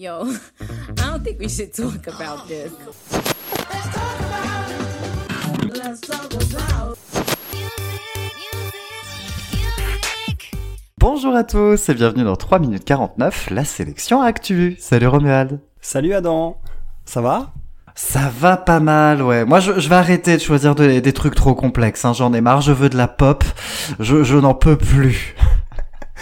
Yo, I don't think we should talk about this. Bonjour à tous et bienvenue dans 3 minutes 49, la sélection actuelle. Salut Romuald. Salut Adam, ça va? Ça va pas mal, ouais. Moi, je, je vais arrêter de choisir de- des trucs trop complexes. hein. J'en ai marre, je veux de la pop. Je, je n'en peux plus.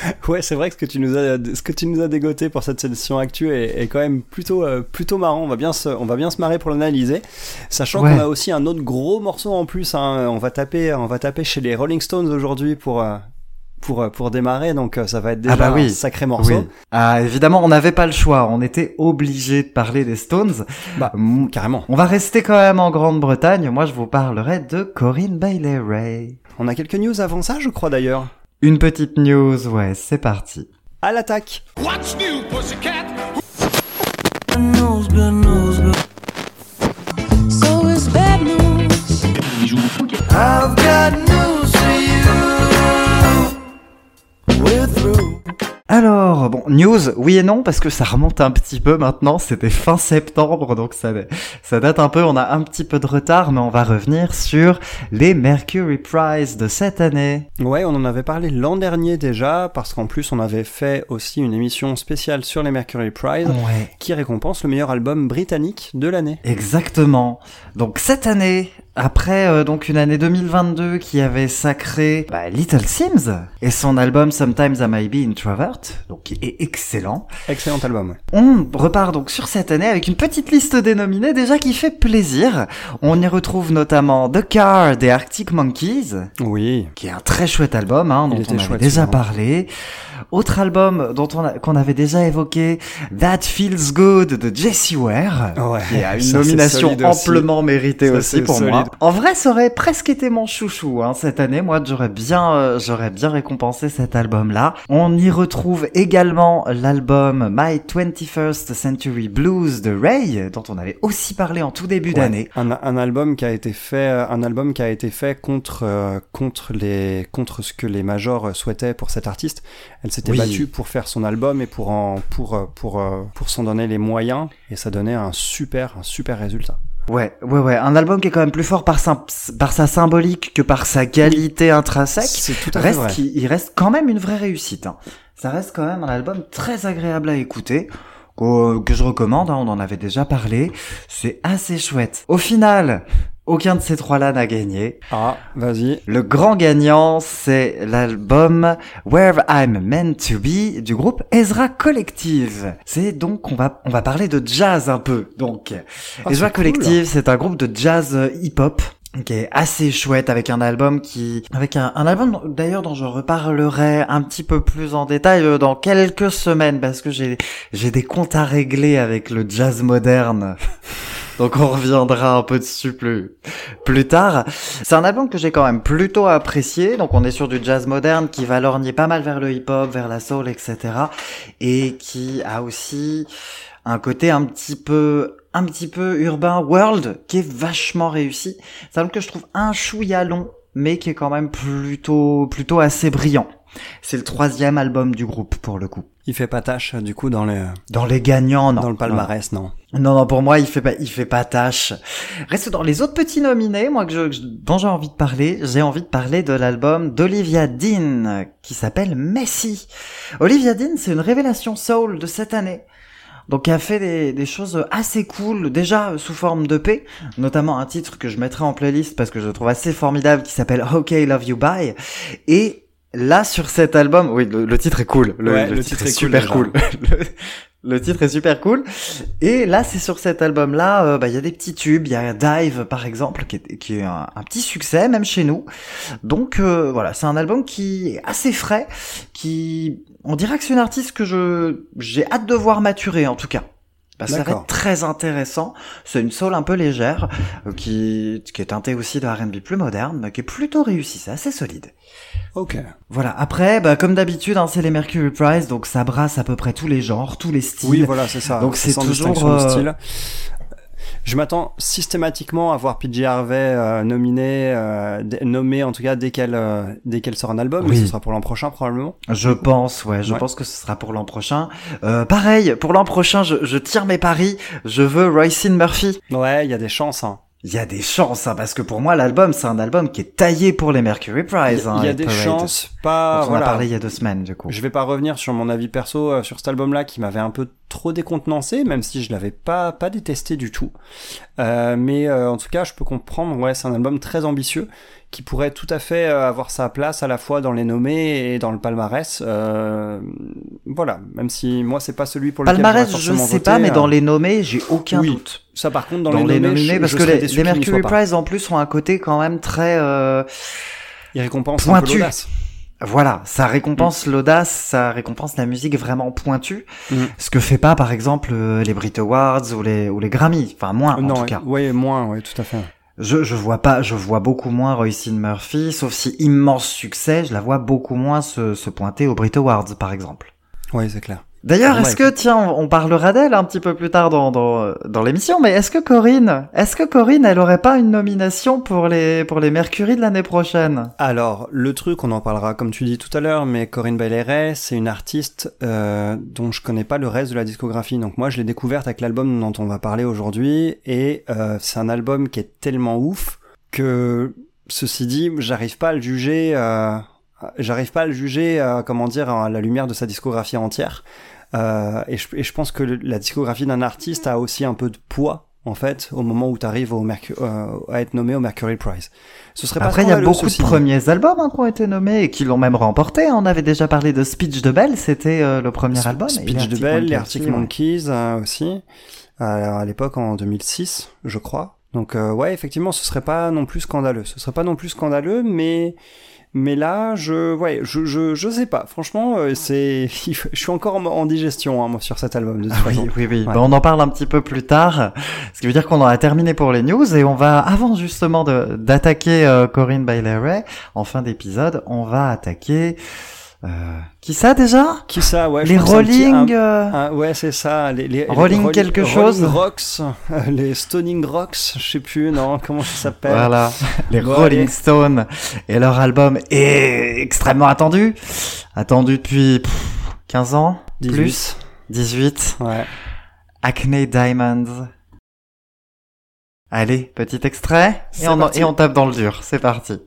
Ouais, c'est vrai que ce que tu nous as, ce que tu nous as dégoté pour cette sélection actuelle est, est quand même plutôt, euh, plutôt marrant. On va bien se, on va bien se marrer pour l'analyser, sachant Ouais. qu'on a aussi un autre gros morceau en plus. hein. On va taper, on va taper chez les Rolling Stones aujourd'hui pour, euh, pour, euh, pour démarrer. Donc euh, ça va être déjà Ah bah oui. un sacré morceau. Oui. Ah, évidemment, on n'avait pas le choix. On était obligé de parler des Stones. Bah, Mm, carrément. On va rester quand même en Grande-Bretagne. Moi, je vous parlerai de Corinne Bailey Ray. On a quelques news avant ça, je crois d'ailleurs. Une petite news, ouais, c'est parti. À l'attaque. What's new, pussycat? So it's Alors, bon, news, oui et non, parce que ça remonte un petit peu maintenant, c'était fin septembre, donc ça, ça date un peu, on a un petit peu de retard, mais on va revenir sur les Mercury Prize de cette année. Ouais, on en avait parlé l'an dernier déjà, parce qu'en plus on avait fait aussi une émission spéciale sur les Mercury Prize. Ouais. qui récompense le meilleur album britannique de l'année. Exactement. Donc cette année, après euh, donc une année 2022 qui avait sacré bah, Little Sims et son album Sometimes I Might Be Introvert, donc qui est excellent. Excellent album, ouais. On repart donc sur cette année avec une petite liste dénominée déjà qui fait plaisir. On y retrouve notamment The Car des Arctic Monkeys, Oui. qui est un très chouette album, hein, dont on avait chouette, déjà parlé. Autre album dont on a- qu'on avait déjà évoqué, That Feels Good de Jessie Ware, Ouais, qui a une ça, nomination aussi. amplement méritée Ça, aussi pour solide. moi. En vrai, ça aurait presque été mon chouchou hein, cette année. Moi, j'aurais bien, euh, j'aurais bien récompensé cet album-là. On y retrouve également l'album My 21st Century Blues de Ray, dont on avait aussi parlé en tout début d'année. Un, un album qui a été fait, un album qui a été fait contre euh, contre les contre ce que les majors souhaitaient pour cet artiste. Elle s'était Oui. battue pour faire son album et pour en pour euh, pour euh, pour s'en donner les moyens et ça donnait un super un super résultat. Ouais, ouais, ouais. Un album qui est quand même plus fort par sa, par sa symbolique que par sa qualité intrinsèque. C'est tout à fait reste vrai. il reste quand même une vraie réussite. hein. Ça reste quand même un album très agréable à écouter. Que je recommande, hein, on en avait déjà parlé. C'est assez chouette. Au final, aucun de ces trois-là n'a gagné. Ah, vas-y. Le grand gagnant, c'est l'album Where I'm Meant to Be du groupe Ezra Collective. C'est donc, on va, on va parler de jazz un peu. Donc, Ah, Ezra cool. Collective, c'est un groupe de jazz euh, hip-hop qui est assez chouette avec un album qui avec un, un album d'ailleurs dont je reparlerai un petit peu plus en détail euh, dans quelques semaines parce que j'ai j'ai des comptes à régler avec le jazz moderne donc on reviendra un peu dessus plus plus tard c'est un album que j'ai quand même plutôt apprécié donc on est sur du jazz moderne qui va lorgner pas mal vers le hip hop vers la soul etc et qui a aussi un côté un petit peu un petit peu urbain world qui est vachement réussi. C'est un album que je trouve un chouïa long, mais qui est quand même plutôt plutôt assez brillant. C'est le troisième album du groupe pour le coup. Il fait pas tâche du coup dans les Dans les gagnants, non. dans le palmarès, non. Non, non, pour moi, il fait pas, il fait pas tâche. Reste dans les autres petits nominés, moi, que je, que je- dont j'ai envie de parler. J'ai envie de parler de l'album d'Olivia Dean, qui s'appelle Messi. Olivia Dean, c'est une révélation soul de cette année. Donc, qui a fait des, des choses assez cool, déjà sous forme de P, notamment un titre que je mettrai en playlist parce que je le trouve assez formidable, qui s'appelle OK Love You Bye. Et là, sur cet album, oui, le, le titre est cool. Le, Ouais, le le titre, titre est, cool, super cool. le, titre est super cool. Et là, c'est sur cet album-là, euh, bah, il y a des petits tubes. Il y a Dive, par exemple, qui est, qui est un, un petit succès, même chez nous. Donc euh, voilà, c'est un album qui est assez frais, qui, on dirait que c'est une artiste que je, j'ai hâte de voir maturer, en tout cas. Que ça va être très intéressant. C'est une soul un peu légère, euh, qui, qui est teintée aussi de R&B plus moderne, mais qui est plutôt réussie. C'est assez solide. Ok. Voilà. Après, bah, comme d'habitude, hein, c'est les Mercury Prize, donc ça brasse à peu près tous les genres, tous les styles. Oui, voilà, c'est ça. Donc c'est toujours, euh, style. Je m'attends systématiquement à voir PJ Harvey euh, nominé, euh, nommé en tout cas dès qu'elle euh, dès qu'elle sort un album. mais Oui. Ce sera pour l'an prochain probablement. Je pense, ouais, je Ouais. pense que ce sera pour l'an prochain. Euh, pareil, pour l'an prochain, je, je tire mes paris. Je veux Roycine Murphy. Ouais, il y a des chances. Hein. Il y a des chances, hein, parce que pour moi, l'album, c'est un album qui est taillé pour les Mercury Prize. hein, il y a Hit des Parade, chances, pas. on voilà. a parlé il y a deux semaines, du coup. Je vais pas revenir sur mon avis perso euh, sur cet album-là qui m'avait un peu trop décontenancé, même si je l'avais pas pas détesté du tout. Euh, mais euh, en tout cas, je peux comprendre. Ouais, c'est un album très ambitieux qui pourrait tout à fait euh, avoir sa place à la fois dans les nommés et dans le palmarès. Euh, voilà, même si moi c'est pas celui pour lequel Palmarès, je sais voté, pas, mais euh, dans les nommés, j'ai aucun oui, doute. Ça, par contre, dans, Dans, les, nominés, je- parce je que les, Mercury. Prize, en plus, ont un côté quand même très... euh, Il récompense un peu Pointu. Voilà, ça récompense l'audace, ça récompense la musique vraiment pointue, Mm. ce que fait pas par exemple euh, les Brit Awards ou les ou les Grammy, enfin moins en tout ouais, cas. ouais, moins, ouais, tout à fait. Je je vois pas, je vois beaucoup moins Roycine Murphy, sauf si immense succès, je la vois beaucoup moins se pointer aux Brit Awards par exemple. Ouais, c'est clair. D'ailleurs, est-ce que tiens, on on parlera d'elle un petit peu plus tard dans dans dans l'émission, mais est-ce que Corinne, est-ce que Corinne, elle aurait pas une nomination pour les pour les Mercury de l'année prochaine? Alors, le truc, on en parlera comme tu dis tout à l'heure, mais Corinne Bailey c'est une artiste euh, dont je connais pas le reste de la discographie. Donc moi, je l'ai découverte avec l'album dont on va parler aujourd'hui, et euh, c'est un album qui est tellement ouf que, ceci dit, j'arrive pas à le juger. Euh, j'arrive pas à le juger, euh, comment dire, à la lumière de sa discographie entière. Euh, et, je, et je pense que le- la discographie d'un artiste a aussi un peu de poids. En fait, au moment où tu arrives au Mercu- euh, à être nommé au Mercury Prize. Ce serait Après, pas il y a beaucoup de premiers albums hein, qui ont été nommés et qui l'ont même remporté. On avait déjà parlé de Speech de Bell, c'était euh, le premier album. Speech de Bell, les Monkeys Arctic aussi, ouais. Monkeys euh, aussi, à, à l'époque en 2006, je crois. Donc euh, ouais, effectivement, ce serait pas non plus scandaleux. Ce serait pas non plus scandaleux, mais mais là, je ouais, je je, je sais pas. Franchement, euh, c'est je suis encore en, en digestion hein, moi, sur cet album de toute Oui, façon. oui, oui. Ouais. Bah, on en parle un petit peu plus tard. Ce qui veut dire qu'on en a terminé pour les news et on va, avant justement de- d'attaquer euh, Corinne Bailey en fin d'épisode, on va attaquer... Euh, qui ça déjà? Qui ça Ouais. Les petit- Rolling... un- euh, un- ouais, c'est ça. Les, les, les Rolling quelque chose Rolling Rocks, les Stoning Rocks, je sais plus, non, comment ça s'appelle? Voilà, les Bon, Rolling allez. Stones. Et leur album est extrêmement attendu. Attendu depuis pff, 15 ans 18. Plus 18. Ouais. Acne Diamonds. Allez, petit extrait. On, et on tape dans le dur. C'est parti.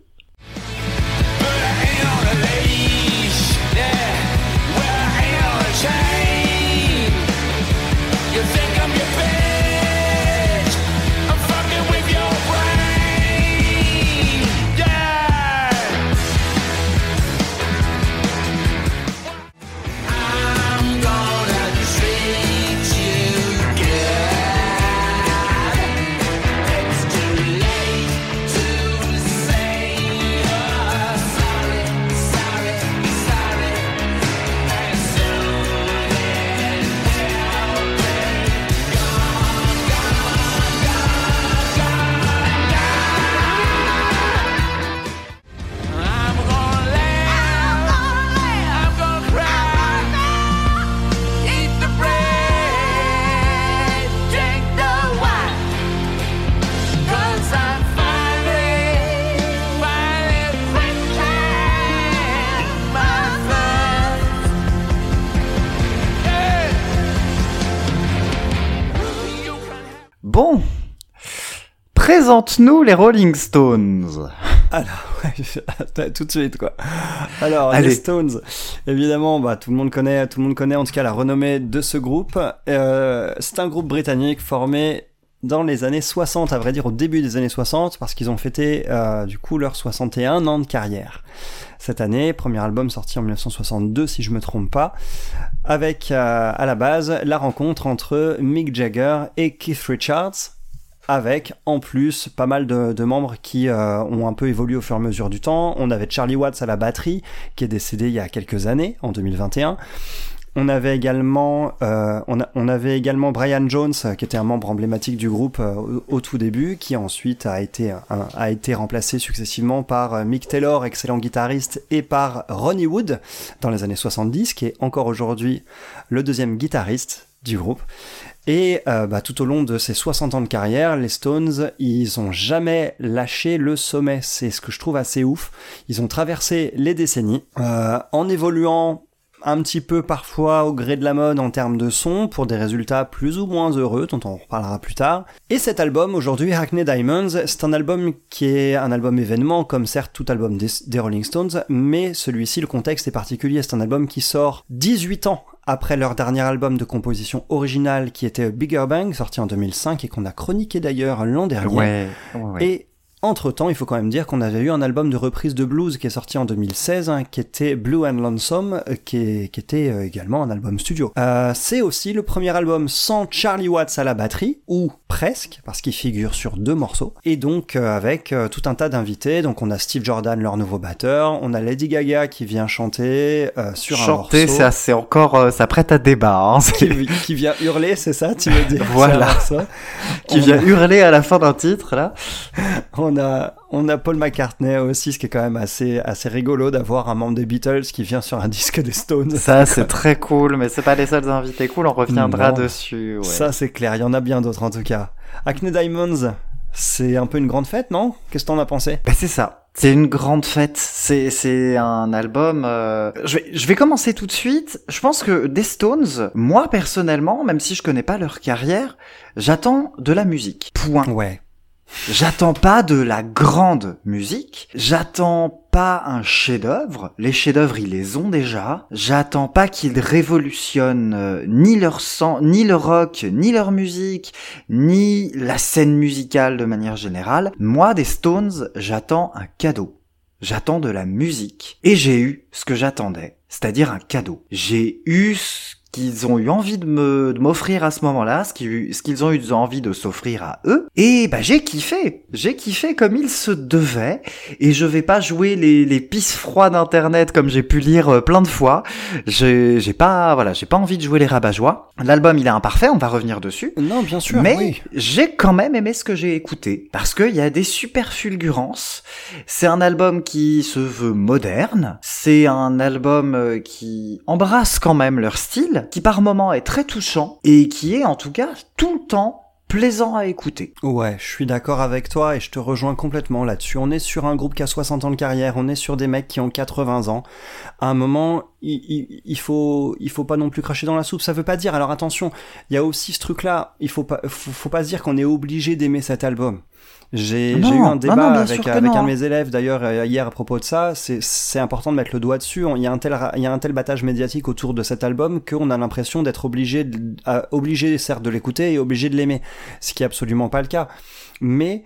Présente-nous les Rolling Stones. Alors, ouais, tout de suite quoi. Alors, Allez. les Stones, évidemment, bah tout le monde connaît, tout le monde connaît en tout cas la renommée de ce groupe. Euh, c'est un groupe britannique formé dans les années 60, à vrai dire au début des années 60, parce qu'ils ont fêté euh, du coup leurs 61 ans de carrière. Cette année, premier album sorti en 1962 si je me trompe pas, avec euh, à la base la rencontre entre Mick Jagger et Keith Richards, avec en plus pas mal de, membres qui euh, ont un peu évolué au fur et à mesure du temps. On avait Charlie Watts à la batterie, qui est décédé il y a quelques années, en 2021. On avait également, euh, on, avait également Brian Jones, euh, qui était un membre emblématique du groupe au, tout début, qui ensuite a été, a été remplacé successivement par Mick Taylor, excellent guitariste, et par Ronnie Wood dans les années 70, qui est encore aujourd'hui le deuxième guitariste du groupe. Et euh, bah, tout au long de ces 60 ans de carrière, les Stones, ils ont jamais lâché le sommet. C'est ce que je trouve assez ouf. Ils ont traversé les décennies euh, en évoluant un petit peu parfois au gré de la mode en termes de son pour des résultats plus ou moins heureux dont on reparlera plus tard. Et cet album aujourd'hui Hackney Diamonds, c'est un album qui est un album événement comme certes tout album des, des Rolling Stones, mais celui-ci le contexte est particulier, c'est un album qui sort 18 ans après leur dernier album de composition originale qui était Bigger Bang sorti en 2005 et qu'on a chroniqué d'ailleurs l'an dernier. Ouais, ouais, ouais. Et entre-temps, il faut quand même dire qu'on avait eu un album de reprise de blues qui est sorti en 2016, hein, qui était Blue and Lonesome, euh, qui, est- qui était euh, également un album studio. Euh, c'est aussi le premier album sans Charlie Watts à la batterie, ou presque, parce qu'il figure sur deux morceaux, et donc euh, avec euh, tout un tas d'invités. Donc on a Steve Jordan, leur nouveau batteur, on a Lady Gaga qui vient chanter euh, sur un Chanter, morceau. ça c'est encore, ça prête à débat. Hein, Qui, qui vient hurler, c'est ça, tu veux dire Voilà. un morceau? qui On vient a- hurler à la fin d'un titre là. On a, on a Paul McCartney aussi, ce qui est quand même assez, assez rigolo d'avoir un membre des Beatles qui vient sur un disque des Stones. Ça c'est très cool, mais c'est pas les seuls invités cool. On reviendra Non. dessus. Ouais. Ça, c'est clair. Il y en a bien d'autres, en tout cas. Acne Diamonds, c'est un peu une grande fête, non? Qu'est-ce que t'en as pensé? Bah, c'est ça. C'est une grande fête. C'est c'est un album. euh, Je vais je vais commencer tout de suite. Je pense que des Stones, moi personnellement, même si je connais pas leur carrière, j'attends de la musique. Point. Ouais. J'attends pas de la grande musique. J'attends pas un chef-d'œuvre. Les chefs-d'œuvre, ils les ont déjà. J'attends pas qu'ils révolutionnent euh, ni leur sang, ni le rock, ni leur musique, ni la scène musicale de manière générale. Moi, des Stones, j'attends un cadeau. J'attends de la musique. Et j'ai eu ce que j'attendais, c'est-à-dire un cadeau. J'ai eu ce qu'ils ont eu envie de me de m'offrir à ce moment-là, ce qu'ils ce qu'ils ont eu envie de s'offrir à eux. Et bah j'ai kiffé, j'ai kiffé comme il se devait. Et je vais pas jouer les les pisses froides d'internet comme j'ai pu lire euh, plein de fois. J'ai j'ai pas voilà j'ai pas envie de jouer les rabat-joie. L'album il est imparfait, on va revenir dessus. Non, bien sûr, Mais oui. j'ai quand même aimé ce que j'ai écouté parce qu'il y a des super fulgurances. C'est un album qui se veut moderne. C'est un album euh, qui embrasse quand même leur style, qui par moments est très touchant et qui est en tout cas tout le temps plaisant à écouter. Ouais, je suis d'accord avec toi et je te rejoins complètement là-dessus. On est sur un groupe qui a 60 ans de carrière, on est sur des mecs qui ont 80 ans. À un moment, il, faut pas non plus cracher dans la soupe. Ça veut pas dire. Alors attention, il y a aussi ce truc-là. Il faut pas faut pas se dire qu'on est obligé d'aimer cet album. J'ai eu un débat non, avec, un de mes élèves d'ailleurs euh, hier à propos de ça. C'est important de mettre le doigt dessus. Il y a un tel il y a un tel battage médiatique autour de cet album qu'on a l'impression d'être obligé de- à- obligé certes de l'écouter et obligé de l'aimer, ce qui est absolument pas le cas. Mais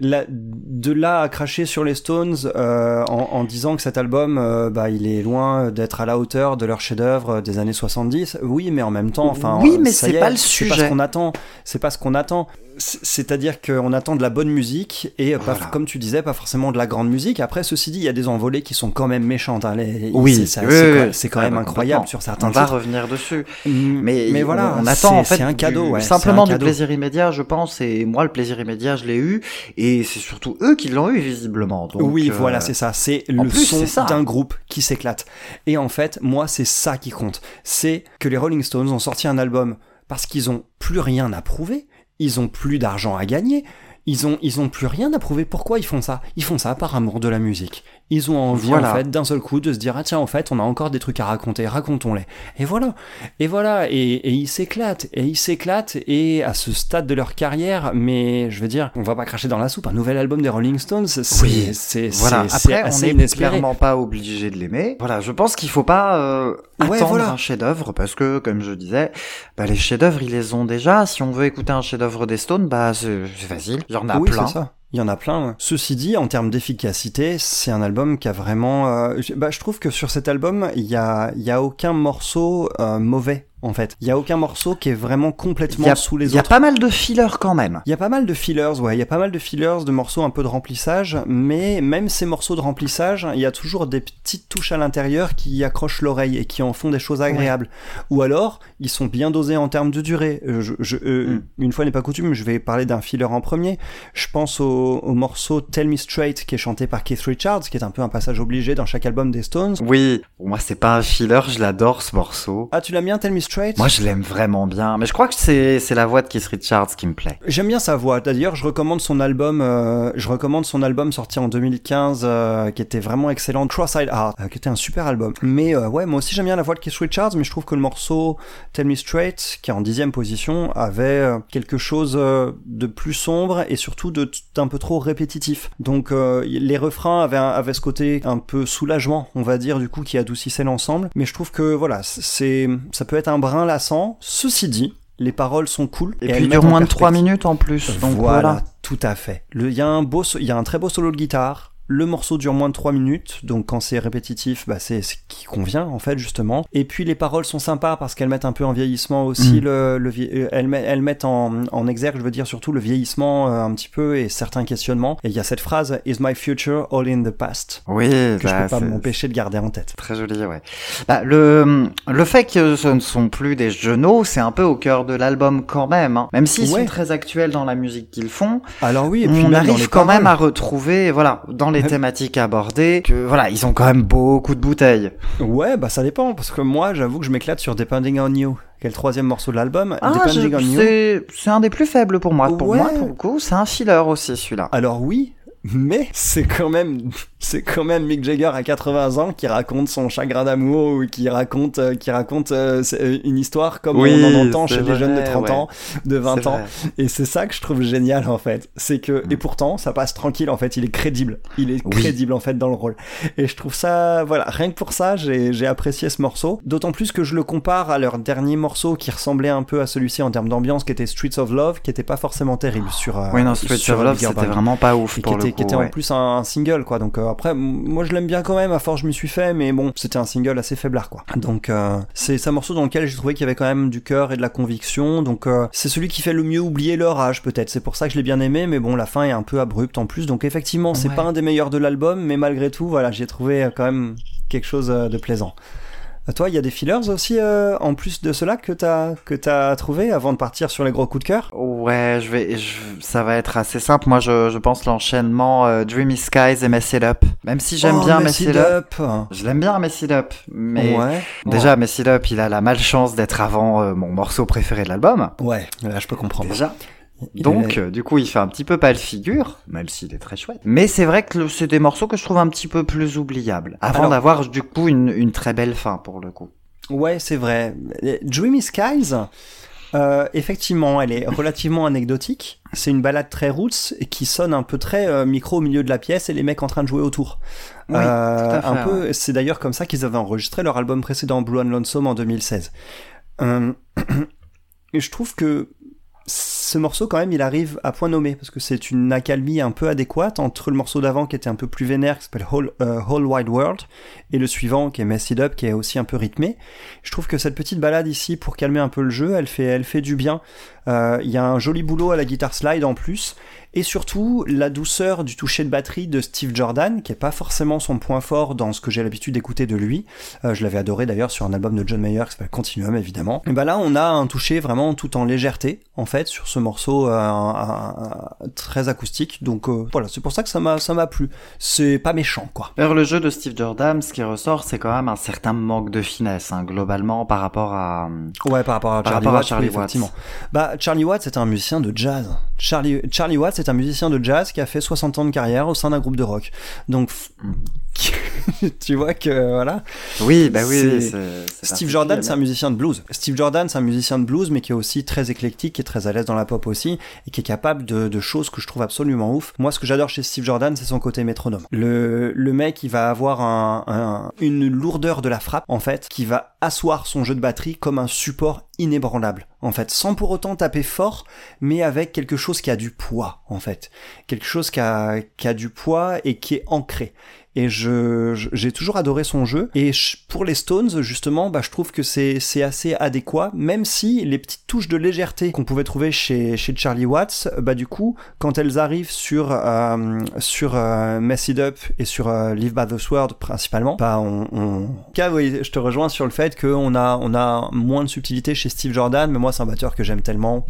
la- de là à cracher sur les Stones euh, en, en disant que cet album, euh, bah, il est loin d'être à la hauteur de leur chef-d'œuvre des années 70. Oui, mais en même temps, enfin, Oui, mais c'est pas le C'est pas sujet. ce qu'on attend. C'est pas ce qu'on attend. C'est-à-dire qu'on attend de la bonne musique et euh, pas, Voilà. comme tu disais, pas forcément de la grande musique. Après, ceci dit, il y a des envolées qui sont quand même méchantes. hein. Les- Oui, c'est oui, oui, quand, oui. quand Ah, même bah, incroyable sur certains On va revenir dessus. Mm, Mais, mais voilà, on, attend en fait c'est un cadeau, du- ouais, simplement un du plaisir immédiat, je pense. Et moi, le plaisir immédiat, je l'ai eu, et c'est surtout eux qui l'ont eu visiblement. Donc, oui, euh, voilà, c'est ça. C'est le plus, son d'un groupe qui s'éclate. Et en fait, moi, c'est ça qui compte. C'est que les Rolling Stones ont sorti un album parce qu'ils ont plus rien à prouver. Ils ont plus d'argent à gagner. Ils ont, ils ont plus rien à prouver. Pourquoi ils font ça? Ils font ça par amour de la musique. Ils ont envie, Voilà. en fait, d'un seul coup, de se dire, ah tiens, en fait, on a encore des trucs à raconter, racontons-les. Et voilà. Et voilà. Et, et ils s'éclatent. Et ils s'éclatent. Et à ce stade de leur carrière, mais je veux dire, on va pas cracher dans la soupe. Un nouvel album des Rolling Stones, c'est, Oui, c'est, Voilà. Après, on assez n'est inespéré. clairement pas obligé de l'aimer. Voilà, je pense qu'il faut pas euh, Ouais, attendre voilà. un chef-d'œuvre parce que, comme je disais, bah, les chefs-d'œuvre ils les ont déjà. Si on veut écouter un chef-d'œuvre des Stones, bah c'est facile. Il y en a oui, plein. c'est ça. Il y en a plein. ouais. Ceci dit, en termes d'efficacité, c'est un album qui a vraiment. euh, bah, je trouve que sur cet album, il y a, y a aucun morceau euh, mauvais. En fait, il y a aucun morceau qui est vraiment complètement a, sous les il y a autres. pas mal de fillers quand même. Il y a pas mal de fillers, ouais, il y a pas mal de fillers, de morceaux un peu de remplissage, mais même ces morceaux de remplissage, il y a toujours des petites touches à l'intérieur qui accrochent l'oreille et qui en font des choses agréables. Ou alors, ils sont bien dosés en termes de durée. Je- je- euh, Mm. Une fois n'est pas coutume, je vais parler d'un filler en premier. Je pense au, au morceau Tell Me Straight qui est chanté par Keith Richards, qui est un peu un passage obligé dans chaque album des Stones. Oui, pour moi c'est pas un filler, je l'adore ce morceau. Ah, tu l'as bien Tell Me Straight? Moi, je l'aime vraiment bien, mais je crois que c'est la voix de Keith Richards qui me plaît. J'aime bien sa voix. D'ailleurs, je recommande son album. euh, je recommande son album sorti en 2015, euh, qui était vraiment excellent, Cross-Eyed Heart, euh, qui était un super album. Mais ouais, moi aussi j'aime bien la voix de Keith Richards, mais je trouve que le morceau Tell Me Straight, qui est en dixième position, avait quelque chose de plus sombre et surtout d'un peu trop répétitif. Donc euh, les refrains avaient, ce côté un peu soulagement, on va dire, du coup, qui adoucissait l'ensemble. Mais je trouve que voilà, c'est ça peut être un brin lassant. Ceci dit. Les paroles sont cool. Et, puis, il dure moins de 3 perspective- minutes en plus. Donc voilà, voilà. tout à fait. Il y a un beau, y a un très beau solo de guitare. Le morceau dure moins de 3 minutes, donc quand c'est répétitif, bah c'est ce qui convient en fait justement. Et puis les paroles sont sympas parce qu'elles mettent un peu en vieillissement aussi Mm. le, le vie- euh, elles, met- elles mettent en, en exergue, je veux dire surtout le vieillissement euh, un petit peu et certains questionnements. Et il y a cette phrase Is my future all in the past? Oui, que je bah, peux pas m'empêcher de garder en tête. Très joli, ouais. Bah, le, le fait que ce ne sont plus des genoux, c'est un peu au cœur de l'album quand même. Hein. Même s'ils Ouais. sont très actuels dans la musique qu'ils font, Alors oui, et puis on arrive quand même à retrouver, voilà, dans les thématiques abordées, que voilà, ils ont quand même beaucoup de bouteilles. Ouais, bah ça dépend parce que moi j'avoue que je m'éclate sur Depending on You, qui est le troisième morceau de l'album. Ah, Depending je- on You. c'est c'est un des plus faibles pour moi. Pour Ouais. moi, pour le coup, c'est un filler aussi celui-là. Alors oui, mais c'est quand même c'est quand même Mick Jagger à 80 ans qui raconte son chagrin d'amour ou qui raconte euh, qui raconte euh, euh, une histoire comme Oui, on en entend chez les jeunes de vrai, 30 ouais. ans, de 20 C'est ans vrai. et c'est ça que je trouve génial en fait, c'est que et pourtant ça passe tranquille en fait, il est crédible, il est Oui. crédible en fait dans le rôle. Et je trouve ça voilà, rien que pour ça, j'ai j'ai apprécié ce morceau, d'autant plus que je le compare à leur dernier morceau qui ressemblait un peu à celui-ci en termes d'ambiance qui était Streets of Love qui était pas forcément terrible sur euh, Oui, non, Street sur of Love, c'était vraiment pas ouf pour le qui était en plus un, un single quoi. Donc euh, après moi je l'aime bien quand même. À force je m'y suis fait mais bon c'était un single assez faiblard quoi. Donc euh, c'est un morceau dans lequel j'ai trouvé qu'il y avait quand même du cœur et de la conviction. Donc euh, c'est celui qui fait le mieux oublier leur âge peut-être. C'est pour ça que je l'ai bien aimé mais bon la fin est un peu abrupte en plus. Donc effectivement c'est Ouais. pas un des meilleurs de l'album mais malgré tout voilà j'ai trouvé euh, quand même quelque chose de plaisant toi, il y a des fillers aussi, euh, en plus de cela, que t'as que t'as trouvé avant de partir sur les gros coups de cœur? Ouais, je vais, je- ça va être assez simple. Moi, je, je pense l'enchaînement euh, Dreamy Skies et Mess It Up. Même si j'aime Oh, bien Mess It Up, je l'aime bien Mess It Up, mais ouais. déjà Mess It Up, il a la malchance d'être avant euh, mon morceau préféré de l'album. Ouais, là je peux comprendre. Déjà. Donc, euh, du coup, il fait un petit peu pâle figure, même s'il est très chouette. Mais c'est vrai que le- c'est des morceaux que je trouve un petit peu plus oubliables. Avant Alors- d'avoir, du coup, une, une très belle fin, pour le coup. Ouais, c'est vrai. Dreamy Skies, euh, effectivement, elle est relativement anecdotique. C'est une balade très roots et qui sonne un peu très euh, micro au milieu de la pièce et les mecs en train de jouer autour. Oui, Euh, tout à fait, un peu. C'est d'ailleurs comme ça qu'ils avaient enregistré leur album précédent, Blue and Lonesome, en 2016. Euh, et je trouve que ce morceau, quand même, il arrive à point nommé parce que c'est une accalmie un peu adéquate entre le morceau d'avant qui était un peu plus vénère, qui s'appelle Whole, euh, Wide World, et le suivant qui est Mess It Up, qui est aussi un peu rythmé. Je trouve que cette petite balade ici, pour calmer un peu le jeu, elle fait, elle fait du bien. Euh, Il y a un joli boulot à la guitare slide en plus, et surtout la douceur du toucher de batterie de Steve Jordan, qui est pas forcément son point fort dans ce que j'ai l'habitude d'écouter de lui. Euh, je l'avais adoré d'ailleurs sur un album de John Mayer qui s'appelle Continuum évidemment. Et ben là, on a un toucher vraiment tout en légèreté en fait sur ce morceau euh, très acoustique. Donc euh, voilà, c'est pour ça que ça m'a ça m'a plu. C'est pas méchant quoi. Vers le jeu de Steve Jordan, ce qui ressort, c'est quand même un certain manque de finesse, hein, globalement, par rapport à... Ouais, par rapport à Par Charlie rapport à Charlie oui, Watts. effectivement. Bah, Charlie Watts c'est un musicien de jazz. Charlie, Charlie Watts c'est un musicien de jazz qui a fait 60 ans de carrière au sein d'un groupe de rock. Donc, tu vois que voilà. Oui, bah oui, Steve Jordan, c'est un musicien de blues. Steve Jordan, c'est un musicien de blues, mais qui est aussi très éclectique, qui est très à l'aise dans la pop aussi, et qui est capable de, de choses que je trouve absolument ouf. Moi, ce que j'adore chez Steve Jordan, c'est son côté métronome. Le, le mec, il va avoir un, un- une lourdeur de la frappe, en fait, qui va asseoir son jeu de batterie comme un support inébranlable, en fait, sans pour autant taper fort, mais avec quelque chose qui a du poids, en fait. Quelque chose qui a, qui a du poids et qui est ancré et je j'ai toujours adoré son jeu. Et je- pour les Stones justement bah je trouve que c'est c'est assez adéquat même si les petites touches de légèreté qu'on pouvait trouver chez, chez Charlie Watts, bah du coup, quand elles arrivent sur, euh, sur euh, Mess It Up et sur euh, Live by the Sword principalement, bah on... on... Cas, oui, je te rejoins sur le fait qu'on a, on a moins de subtilité chez Steve Jordan, mais moi c'est un batteur que j'aime tellement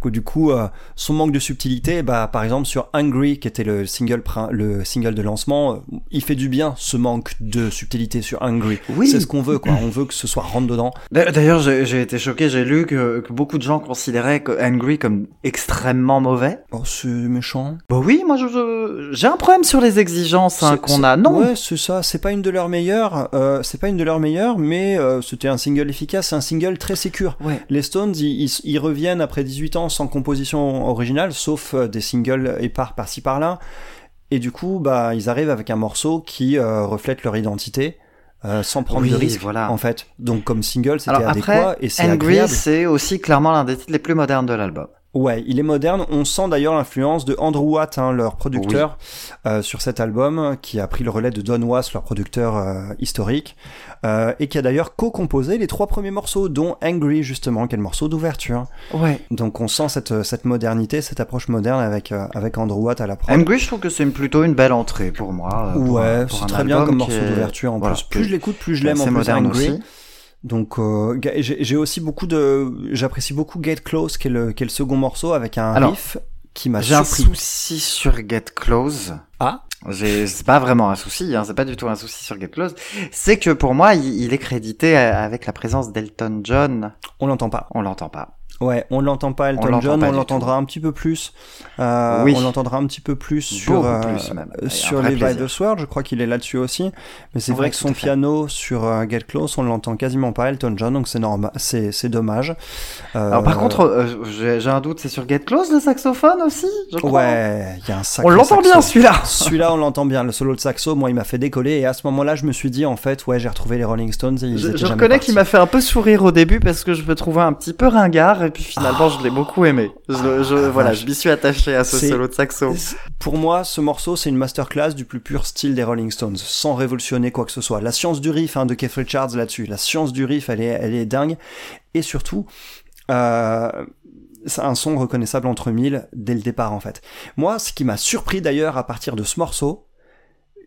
que du coup, euh, son manque de subtilité, bah par exemple sur Hungry, qui était le single, le single de lancement, euh, fait du bien ce manque de subtilité sur Hungry. Oui. C'est ce qu'on veut, quoi. On veut que ce soit rentre dedans. D'a- D'ailleurs, j'ai été choqué, j'ai lu que, que beaucoup de gens considéraient que Angry comme extrêmement mauvais. Oh, c'est méchant. Bah oui, moi j'ai un problème sur les exigences hein, qu'on a. Non, Ouais, c'est ça. C'est pas une de leurs meilleures. euh, c'est pas une de leurs meilleures, mais euh, c'était un single efficace, un single très sécure. Ouais. Les Stones, ils, ils- ils reviennent après 18 ans sans composition originale, sauf euh, des singles épars par-ci par-là. Et du coup, bah, ils arrivent avec un morceau qui euh, reflète leur identité. euh, sans prendre Oui, de risque voilà. en fait donc comme single c'était adéquat et c'est agréable c'est aussi clairement l'un des titres les plus modernes de l'album. Ouais, il est moderne. On sent d'ailleurs l'influence de Andrew Watt, hein, leur producteur, euh, sur cet album, qui a pris le relais de Don Was, leur producteur euh, historique, euh, et qui a d'ailleurs co-composé les trois premiers morceaux, dont Angry justement, qui est le morceau d'ouverture. Ouais. Donc on sent cette, cette modernité, cette approche moderne avec, euh, avec Andrew Watt à la prod. Angry, je trouve que c'est plutôt une belle entrée pour moi. euh, Ouais, c'est très bien comme morceau est- d'ouverture en voilà, plus. Plus je l'écoute, plus je l'aime en C'est plus moderne Angry. aussi. Donc euh, j'ai aussi beaucoup de, j'apprécie beaucoup Get Close, qui est le, qui est le second morceau avec un Alors, riff qui m'a J'ai un surpris. souci sur Get Close. Ah, C'est pas vraiment un souci, hein, c'est pas du tout un souci sur Get Close. C'est que pour moi, il, il est crédité euh, avec la présence d'Elton John. on l'entend pas. On l'entend pas. Ouais, on l'entend pas Elton John, pas on l'entendra un petit peu plus. Euh, Oui. On l'entendra un petit peu plus sur euh, plus, même. Sur les by the Sword, je crois qu'il est là-dessus aussi. Mais c'est Ouais, vrai que son piano sur euh, Get Close, on l'entend quasiment pas Elton John, donc c'est normal, c'est c'est dommage. Euh, Alors par contre, j'ai un doute, c'est sur Get Close le saxophone aussi je crois ouais, il y a un sacré On l'entend saxo. bien celui-là Celui-là, on l'entend bien. Le solo de saxo, moi, il m'a fait décoller. Et à ce moment-là, je me suis dit, en fait, ouais, j'ai retrouvé les Rolling Stones. Et ils Je, étaient je reconnais qu'il m'a fait un peu sourire au début parce que je me trouvais un petit peu ringard et puis finalement je l'ai beaucoup aimé. Je, je- Ah, voilà, je m'y suis attaché à ce solo de saxo. Pour moi, ce morceau, c'est une masterclass du plus pur style des Rolling Stones, sans révolutionner quoi que ce soit. La science du riff hein, de Keith Richards là-dessus, la science du riff, elle est, elle est dingue. Et surtout, euh, c'est un son reconnaissable entre mille dès le départ, en fait. Moi, ce qui m'a surpris d'ailleurs à partir de ce morceau,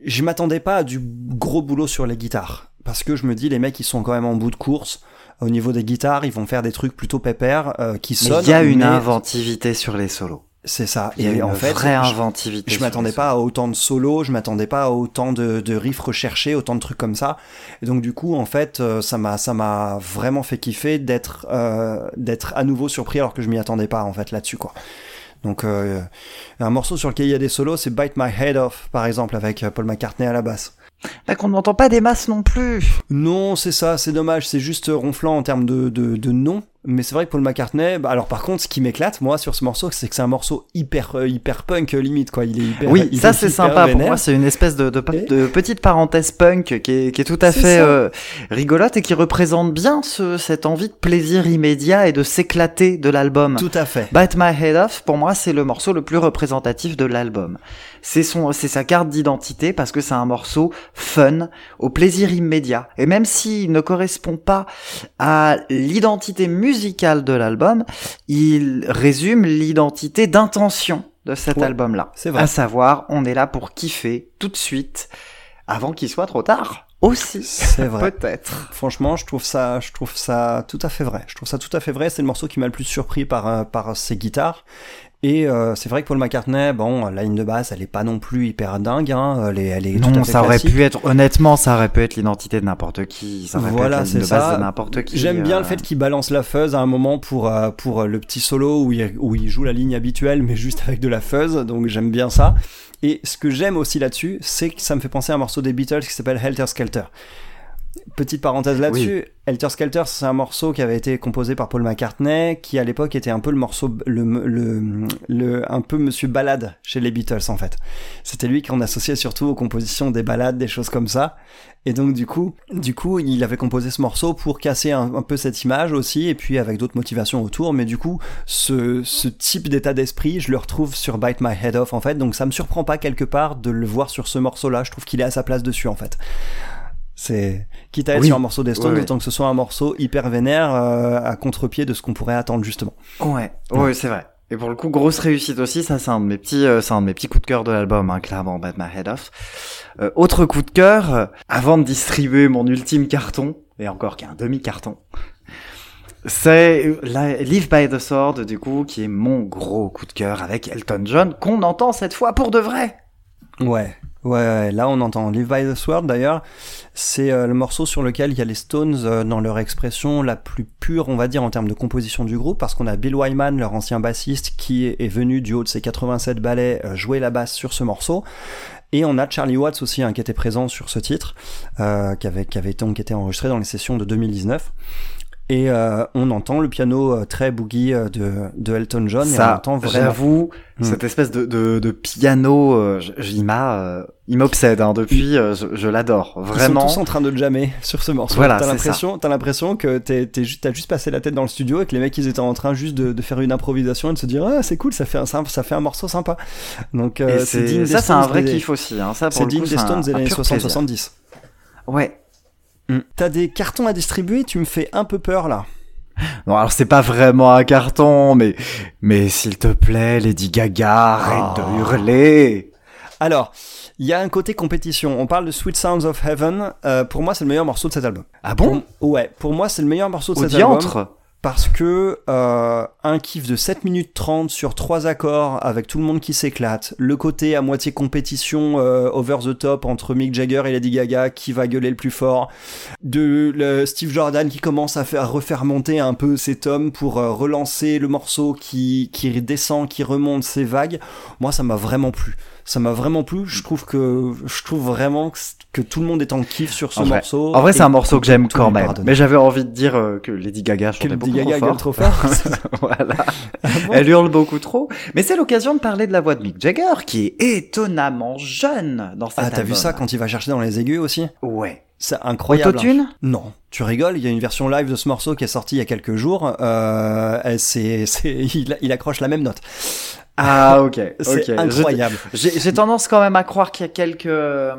je m'attendais pas à du gros boulot sur les guitares. Parce que je me dis, les mecs, ils sont quand même en bout de course. Au niveau des guitares, ils vont faire des trucs plutôt pépères, euh, qui sonnent. il y a une mais inventivité sur les solos. C'est ça. Il y a Et une en fait, vraie je- inventivité. je sur m'attendais pas à autant de solos, je m'attendais pas à autant de, de riffs recherchés, autant de trucs comme ça. Et donc du coup, en fait, euh, ça m'a ça m'a vraiment fait kiffer d'être euh, d'être à nouveau surpris alors que je m'y attendais pas en fait là-dessus quoi. Donc euh, un morceau sur lequel il y a des solos, c'est Bite My Head Off par exemple avec euh, Paul McCartney à la basse. Là qu'on n'entend pas des masses non plus. Non, c'est ça, c'est dommage, c'est juste ronflant en termes de, de, de nom. Mais c'est vrai que Paul McCartney, bah alors par contre, ce qui m'éclate, moi, sur ce morceau, c'est que c'est un morceau hyper, euh, hyper punk, euh, limite, quoi. Il est hyper. Oui, il ça est c'est sympa. Pour moi, c'est une espèce de, de, de petite parenthèse punk qui est, qui est tout à fait euh, rigolote et qui représente bien ce, cette envie de plaisir immédiat et de s'éclater de l'album. Tout à fait. Bite My Head Off, pour moi, c'est le morceau le plus représentatif de l'album. C'est son, c'est sa carte d'identité parce que c'est un morceau fun, au plaisir immédiat. Et même s'il ne correspond pas à l'identité musicale de l'album, il résume l'identité d'intention de cet Ouais, album-là. c'est vrai. À savoir, on est là pour kiffer tout de suite, avant qu'il soit trop tard. Aussi. C'est vrai. Peut-être. Franchement, je trouve ça, je trouve ça tout à fait vrai. Je trouve ça tout à fait vrai. C'est le morceau qui m'a le plus surpris par euh, par ses guitares. Et euh, c'est vrai que Paul McCartney, bon, la ligne de basse, elle est pas non plus hyper dingue. Hein. Elle est, elle est tout à Non, fait ça aurait classique. pu être, honnêtement, ça aurait pu être l'identité de n'importe qui. Ça aurait Voilà, pu être la ligne c'est de base ça. de n'importe qui. J'aime bien euh, le fait qu'il balance la fuzz à un moment pour euh, pour euh, le petit solo où il, où il joue la ligne habituelle mais juste avec de la fuzz donc j'aime bien ça et ce que j'aime aussi là-dessus c'est que ça me fait penser à un morceau des Beatles qui s'appelle Helter Skelter petite parenthèse là-dessus Helter Skelter c'est un morceau qui avait été composé par Paul McCartney qui à l'époque était un peu le morceau le, le, le un peu Monsieur Balade chez les Beatles en fait c'était lui qu'on associait surtout aux compositions des ballades des choses comme ça et donc du coup, du coup, il avait composé ce morceau pour casser un, un peu cette image aussi, et puis avec d'autres motivations autour. Mais du coup, ce, ce type d'état d'esprit, je le retrouve sur Bite My Head Off en fait. Donc ça me surprend pas quelque part de le voir sur ce morceau-là. Je trouve qu'il est à sa place dessus en fait. C'est quitte à être Oui. sur un morceau des Stones, Ouais, ouais. autant que ce soit un morceau hyper vénère euh, à contre-pied de ce qu'on pourrait attendre justement. Ouais, ouais, c'est vrai. Et pour le coup, grosse réussite aussi, ça c'est un de mes petits, euh, c'est un de mes petits coups de cœur de l'album, hein, clairement, Bad My Head Off. Euh, autre coup de cœur, euh, avant de distribuer mon ultime carton, et encore qu'un demi-carton, c'est euh, la Live by the Sword, du coup, qui est mon gros coup de cœur avec Elton John, qu'on entend cette fois pour de vrai. Ouais. Ouais, là on entend Live by the Sword d'ailleurs, c'est euh, le morceau sur lequel il y a les Stones euh, dans leur expression la plus pure, on va dire, en termes de composition du groupe, parce qu'on a Bill Wyman, leur ancien bassiste, qui est, venu du haut de ses 87 ballets euh, jouer la basse sur ce morceau, et on a Charlie Watts aussi hein, qui était présent sur ce titre, qui, avait, été, enregistré dans les sessions de 2019. Et euh, on entend le piano euh, très boogie euh, de, de Elton John, et on Ça, entend vraiment. j'avoue, Hmm. cette espèce de, de, de piano, euh, il euh, il m'obsède hein, depuis, euh, je, je l'adore, Ils vraiment. sont tous en train de jammer sur ce morceau. Voilà, t'as l'impression, t'as l'impression que t'es, t'es juste, t'as juste passé la tête dans le studio et que les mecs ils étaient en train juste de, de faire une improvisation et de se dire ah c'est cool, ça fait un, ça, ça fait un morceau sympa. Donc euh, c'est- ça, c'est un vrai des- kiff aussi. Hein. Ça, pour C'est le digne des Stones des années pur plaisir. 60-70. Ouais. T'as des cartons à distribuer, tu me fais un peu peur là. Non, alors c'est pas vraiment un carton, mais mais s'il te plaît, Lady Gaga, arrête Ah. de hurler. Alors, il y a un côté compétition. On parle de Sweet Sounds of Heaven. Euh, pour moi, c'est le meilleur morceau de cet album. Ah bon? Pour- Ouais, pour moi, c'est le meilleur morceau de Au cet album. Parce que euh, un kiff de 7 minutes 30 sur trois accords avec tout le monde qui s'éclate, le côté à moitié compétition euh, over the top entre Mick Jagger et Lady Gaga qui va gueuler le plus fort, de Steve Jordan qui commence à faire refaire monter un peu ses tomes pour euh, relancer le morceau qui descend, qui remonte ses vagues. Moi ça m'a vraiment plu. Ça m'a vraiment plu. Je trouve que je trouve vraiment que, que tout le monde est en kiff sur ce En vrai- morceau. En vrai, c'est un morceau que j'aime quand même. Mais j'avais envie de dire euh, que Lady Gaga que chantait Lady beaucoup Gaga trop gueule trop fort. voilà. Ah bon Elle hurle beaucoup trop. Mais c'est l'occasion de parler de la voix de Mick Jagger, qui est étonnamment jeune dans cet Ah, t'as vu ça quand il va chercher dans les aigus aussi? Ouais. C'est incroyable. Autotune? Non, tu rigoles, il y a une version live de ce morceau qui est sortie il y a quelques jours. Euh, c'est, il, il accroche la même note. Ah ok. C'est ok. incroyable. J'ai tendance quand même à croire qu'il y a quelques euh,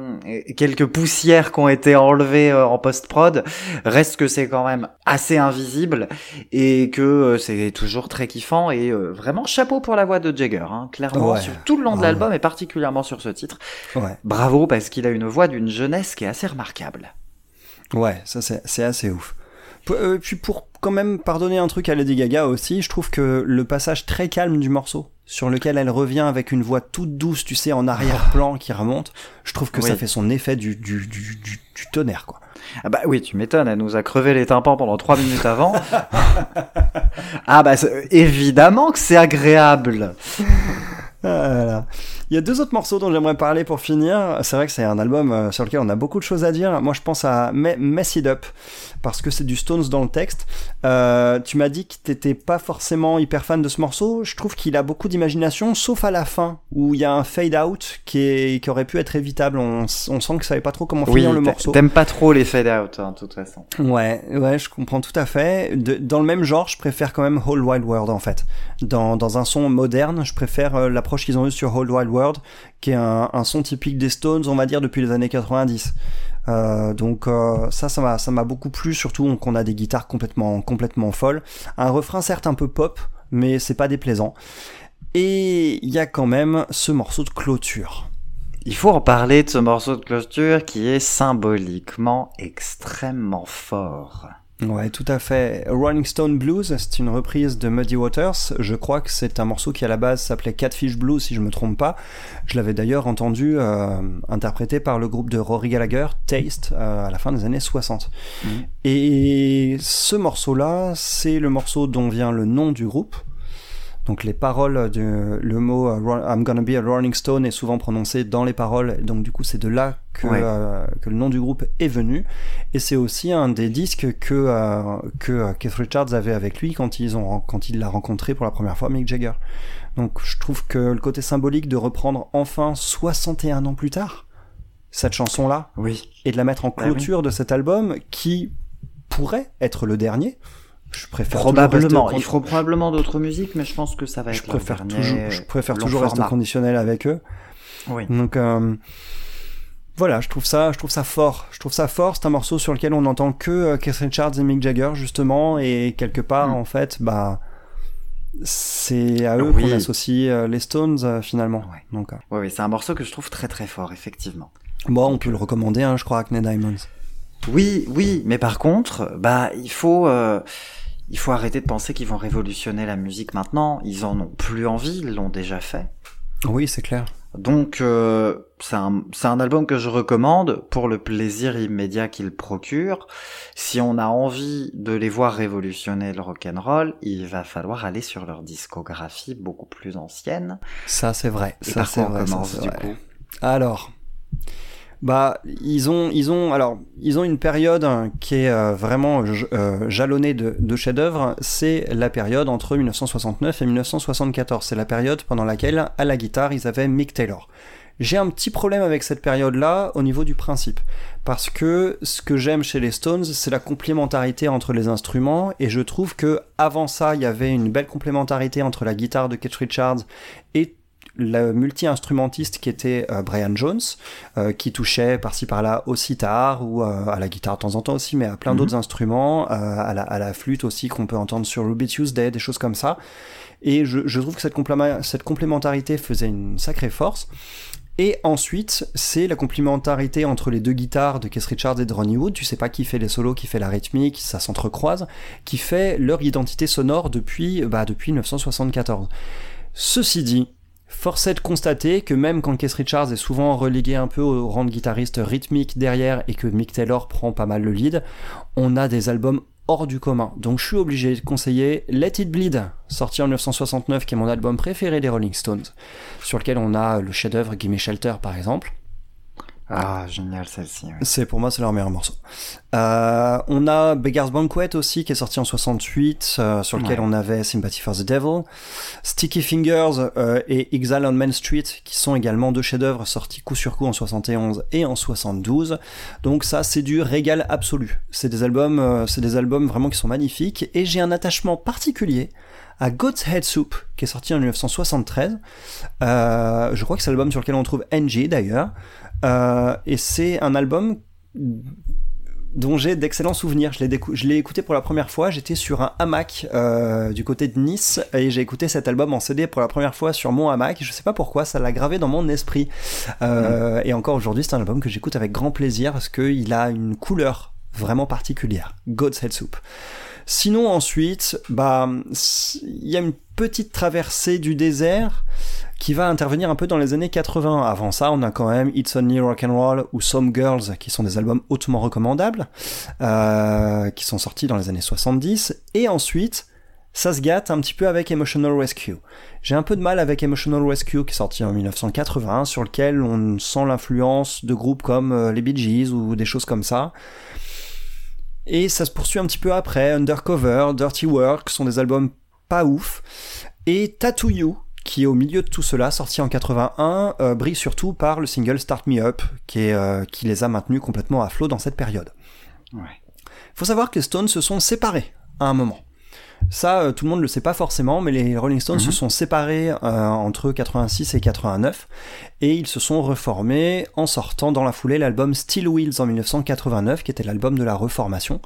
quelques poussières qui ont été enlevées euh, en post prod. Reste que c'est quand même assez invisible et que euh, c'est toujours très kiffant et vraiment chapeau pour la voix de Jagger. Hein, clairement Ouais. sur tout le long de Ouais, l'album et particulièrement sur ce titre. Ouais, Bravo parce qu'il a une voix d'une jeunesse qui est assez remarquable. ouais, ça c'est, c'est assez ouf. P- puis pour quand même pardonner un truc à Lady Gaga aussi, je trouve que le passage très calme du morceau, sur lequel elle revient avec une voix toute douce, tu sais, en arrière-plan qui remonte, je trouve que Oui. ça fait son effet du, du, du, du, tonnerre, quoi. Ah bah oui, tu m'étonnes, elle nous a crevé les tympans pendant trois minutes avant. ah bah évidemment que c'est agréable. Ah là là. Il y a deux autres morceaux dont j'aimerais parler pour finir. C'est vrai que c'est un album euh, sur lequel on a beaucoup de choses à dire. Moi, je pense à Me- Mess It Up parce que c'est du Stones dans le texte. Euh, tu m'as dit que t'étais pas forcément hyper fan de ce morceau. Je trouve qu'il a beaucoup d'imagination, sauf à la fin où il y a un fade out qui, est, qui aurait pu être évitable. On, sent que savait pas trop comment Oui, finir le morceau. t'aimes pas trop les fade out, hein, de toute façon. Ouais, ouais, je comprends tout à fait. De- dans le même genre, je préfère quand même Whole Wild World en fait. Dans, dans un son moderne, je préfère euh, l'approche qu'ils ont eue sur Whole Wild World, qui est un, son typique des Stones, on va dire depuis les années 90. Euh, donc euh, ça, ça m'a, ça m'a beaucoup plu, surtout qu'on a des guitares complètement, complètement folles. Un refrain certes un peu pop, mais c'est pas déplaisant. Et il y a quand même ce morceau de clôture. Il faut en parler de ce morceau de clôture qui est symboliquement extrêmement fort. Ouais, tout à fait. Rolling Stone Blues, c'est une reprise de Muddy Waters. Je crois que c'est un morceau qui à la base s'appelait Catfish Blues, si je me trompe pas. Je l'avais d'ailleurs entendu euh, interprété par le groupe de Rory Gallagher, Taste, euh, à la fin des années 60. Mhm. Et ce morceau-là, c'est le morceau dont vient le nom du groupe. Donc les paroles, de, le mot euh, I'm gonna be a Rolling Stone est souvent prononcé dans les paroles, donc du coup c'est de là que, Ouais. euh, que le nom du groupe est venu. Et c'est aussi un des disques que, euh, que euh, Keith Richards avait avec lui quand, ils ont, quand il l'a rencontré pour la première fois, Mick Jagger. Donc je trouve que le côté symbolique de reprendre enfin 61 ans plus tard cette chanson-là Oui. et de la mettre en Bah oui. clôture de cet album qui pourrait être le dernier. Je préfère Probablement. Il faut probablement d'autres musiques, mais je pense que ça va être je préfère toujours, je préfère toujours rester conditionnel avec eux. Oui. Donc, euh, voilà, je trouve ça, je trouve ça fort. Je trouve ça fort. C'est un morceau sur lequel on n'entend que euh, Keith Richards et Mick Jagger justement, et quelque part Mm. en fait, bah c'est à eux Oui. qu'on associe euh, les Stones finalement. Ouais. Donc, ouais, c'est un morceau que je trouve très très fort, effectivement. bon, on peut le recommander, hein, je crois, Acne Diamonds. Oui, oui, mais par contre, bah, il faut, il faut arrêter de penser qu'ils vont révolutionner la musique maintenant. Ils en ont plus envie, ils l'ont déjà fait. Oui, c'est clair. Donc, euh, c'est un, c'est un album que je recommande pour le plaisir immédiat qu'il procure. Si on a envie de les voir révolutionner le rock'n'roll, il va falloir aller sur leur discographie beaucoup plus ancienne. Ça, c'est vrai. Et ça, c'est vrai. commence du vrai. coup? Alors, bah, ils ont, ils ont, alors, ils ont une période qui est euh, vraiment j- euh, jalonnée de, de chefs-d'œuvre. C'est la période entre 1969 et 1974. C'est la période pendant laquelle, à la guitare, ils avaient Mick Taylor. J'ai un petit problème avec cette période-là au niveau du principe. Parce que ce que j'aime chez les Stones, c'est la complémentarité entre les instruments. Et je trouve que avant ça, il y avait une belle complémentarité entre la guitare de Keith Richards et le multi-instrumentiste qui était euh, Brian Jones, euh, qui touchait par-ci par-là au sitar ou euh, à la guitare de temps en temps aussi, mais à plein Mhm. d'autres instruments, à, la, à la flûte aussi qu'on peut entendre sur Ruby Tuesday, des choses comme ça. Et je, je trouve que cette, compléma- cette complémentarité faisait une sacrée force. Et ensuite, c'est la complémentarité entre les deux guitares de Keith Richards et de Ronnie Wood. Tu sais pas qui fait les solos, qui fait la rythmique, ça s'entrecroise, qui fait leur identité sonore depuis, bah, depuis 1974. Ceci dit, force est de constater que même quand Keith Richards est souvent relégué un peu au rang de guitariste rythmique derrière et que Mick Taylor prend pas mal le lead, on a des albums hors du commun. Donc je suis obligé de conseiller Let It Bleed, sorti en 1969, qui est mon album préféré des Rolling Stones, sur lequel on a le chef-d'œuvre Gimme Shelter par exemple. Ah, génial celle-ci. C'est pour moi c'est leur meilleur morceau. Euh, on a Beggar's Banquet aussi qui est sorti en 68 euh, sur lequel Ouais. on avait Sympathy for the Devil, Sticky Fingers euh, et Exile on Main Street qui sont également deux chefs-d'œuvre sortis coup sur coup en 71 et en 72. Donc ça c'est du régal absolu. C'est des albums c'est des albums vraiment qui sont magnifiques et j'ai un attachement particulier à God's Head Soup qui est sorti en 1973. Euh, je crois que c'est l'album sur lequel on trouve NG d'ailleurs. Euh, et c'est un album dont j'ai d'excellents souvenirs. Je l'ai, écouté pour la première fois. J'étais sur un hamac euh, du côté de Nice et j'ai écouté cet album en CD pour la première fois sur mon hamac. Je sais pas pourquoi, ça l'a gravé dans mon esprit. Euh, Et encore aujourd'hui, c'est un album que j'écoute avec grand plaisir parce qu'il a une couleur vraiment particulière. God's Head Soup. Sinon ensuite, bah, il y a une petite traversée du désert qui va intervenir un peu dans les années 80. Avant ça, on a quand même It's Only Rock and Roll ou Some Girls, qui sont des albums hautement recommandables, euh, qui sont sortis dans les années 70. Et ensuite, ça se gâte un petit peu avec Emotional Rescue. J'ai un peu de mal avec Emotional Rescue, qui est sorti en 1980, sur lequel on sent l'influence de groupes comme euh, les Bee Gees ou des choses comme ça. Et ça se poursuit un petit peu après. Undercover, Dirty Work sont des albums pas ouf. Et Tattoo You, qui est au milieu de tout cela, sorti en 81, euh, brille surtout par le single Start Me Up, qui, est, euh, qui les a maintenus complètement à flot dans cette période. Ouais. faut savoir que les Stones se sont séparés à un moment. Ça, euh, tout le monde ne le sait pas forcément, mais les Rolling Stones Mhm. se sont séparés euh, entre 86 et 89, et ils se sont reformés en sortant dans la foulée l'album Steel Wheels en 1989, qui était l'album de la reformation,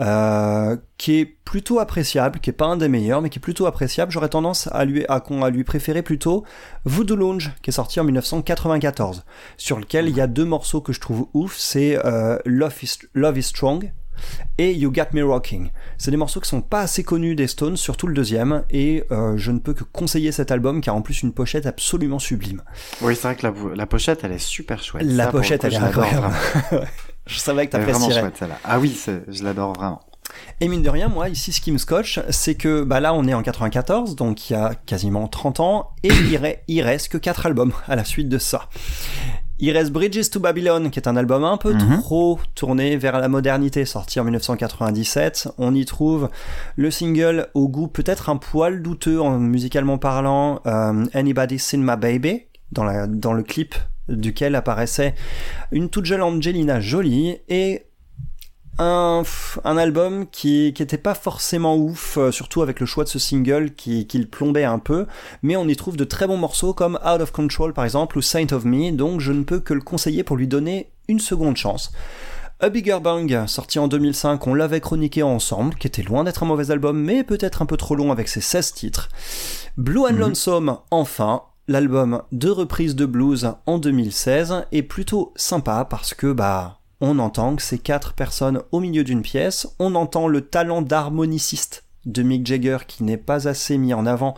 euh, qui est plutôt appréciable, qui est pas un des meilleurs, mais qui est plutôt appréciable. J'aurais tendance à lui, à, con- à lui préférer plutôt Voodoo Lounge, qui est sorti en 1994, sur lequel il y a deux morceaux que je trouve ouf, c'est euh, Love, is, Love is Strong et You Got Me Rocking. C'est des morceaux qui sont pas assez connus des Stones, surtout le deuxième, et euh, je ne peux que conseiller cet album qui a en plus une pochette absolument sublime. Oui, c'est vrai que la, la pochette, elle est super chouette. La Ça, pochette, coup, elle est je incroyable. savais que est vraiment t'apprécierais. chouette celle-là. Ah oui, je l'adore vraiment. Et mine de rien, moi, ici, ce qui me scotche, c'est que bah là, on est en 94, donc il y a quasiment 30 ans, et il reste que 4 albums à la suite de ça. Il reste Bridges to Babylon, qui est un album un peu Mhm. trop tourné vers la modernité, sorti en 1997. On y trouve le single au goût peut-être un poil douteux en musicalement parlant, euh, Anybody Seen My Baby, dans, la, dans le clip duquel apparaissait une toute jeune Angelina Jolie, et un, un album qui, qui était pas forcément ouf, euh, surtout avec le choix de ce single qui, qui le plombait un peu, mais on y trouve de très bons morceaux comme Out of Control par exemple ou Saint of Me, donc je ne peux que le conseiller pour lui donner une seconde chance. A Bigger Bang, sorti en 2005, on l'avait chroniqué ensemble, qui était loin d'être un mauvais album, mais peut-être un peu trop long avec ses 16 titres. Blue and Lonesome, enfin, l'album de reprise de blues en 2016, est plutôt sympa parce que, bah, on entend que c'est quatre personnes au milieu d'une pièce, on entend le talent d'harmoniciste de Mick Jagger qui n'est pas assez mis en avant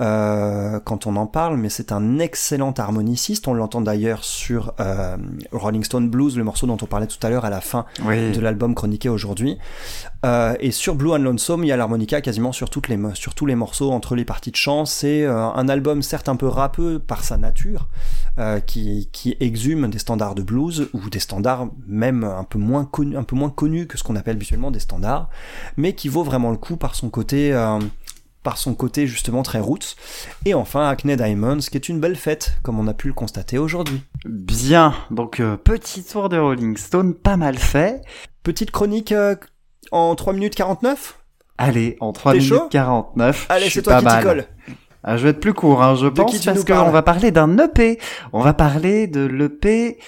euh, quand on en parle, mais c'est un excellent harmoniciste. On l'entend d'ailleurs sur euh, Rolling Stone Blues, le morceau dont on parlait tout à l'heure à la fin Oui. de l'album chroniqué aujourd'hui. Euh, et sur Blue and Lonesome, il y a l'harmonica quasiment sur, toutes les, sur tous les morceaux entre les parties de chant. C'est euh, un album certes un peu rappeux par sa nature, euh, qui, qui exhume des standards de blues ou des standards même un peu moins connus, un peu moins connus que ce qu'on appelle habituellement des standards, mais qui vaut vraiment le coup par son côté. euh, par son côté justement très roots. Et enfin Acne Diamonds, qui est une belle fête, comme on a pu le constater aujourd'hui. Bien, donc euh, petit tour de Rolling Stone, pas mal fait. Petite chronique euh, en 3 minutes 49 Allez, en 3 T'es minutes chaud? 49. Allez, c'est toi pas qui t'y colle. Ah, je vais être plus court, hein, je pense, qui tu parce qu'on va parler d'un EP. On va parler de l'EP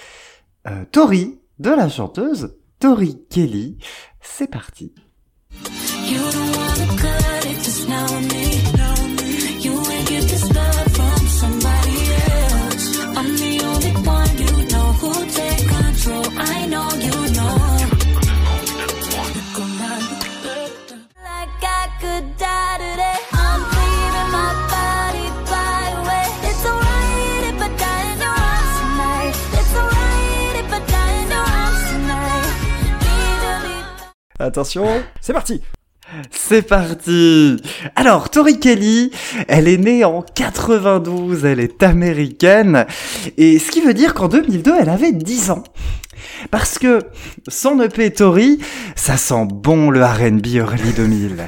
euh, Tori, de la chanteuse Tori Kelly. C'est parti. You don't wanna Attention, c'est parti. C'est parti. Alors, Tori Kelly, elle est née en 92, elle est américaine, et ce qui veut dire qu'en 2002, elle avait 10 ans. Parce que son EP Tori, ça sent bon le R&B early 2000.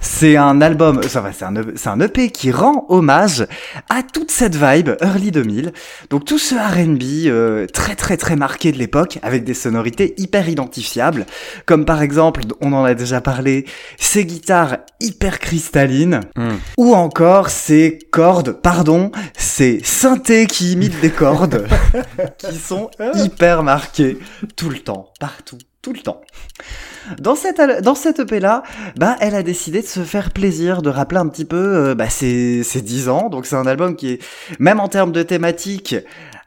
C'est un album, ça va, c'est un, c'est un EP qui rend hommage à toute cette vibe early 2000. Donc tout ce R&B euh, très très très marqué de l'époque, avec des sonorités hyper identifiables, comme par exemple, on en a déjà parlé, ces guitares hyper cristallines, ou encore ces cordes, pardon, ces synthés qui imitent des cordes, qui sont hyper marqués tout le temps, partout, tout le temps. Dans cette, dans cette EP là, bah, elle a décidé de se faire plaisir, de rappeler un petit peu, euh, bah, ses, ses 10 ans. Donc c'est un album qui est, même en termes de thématique,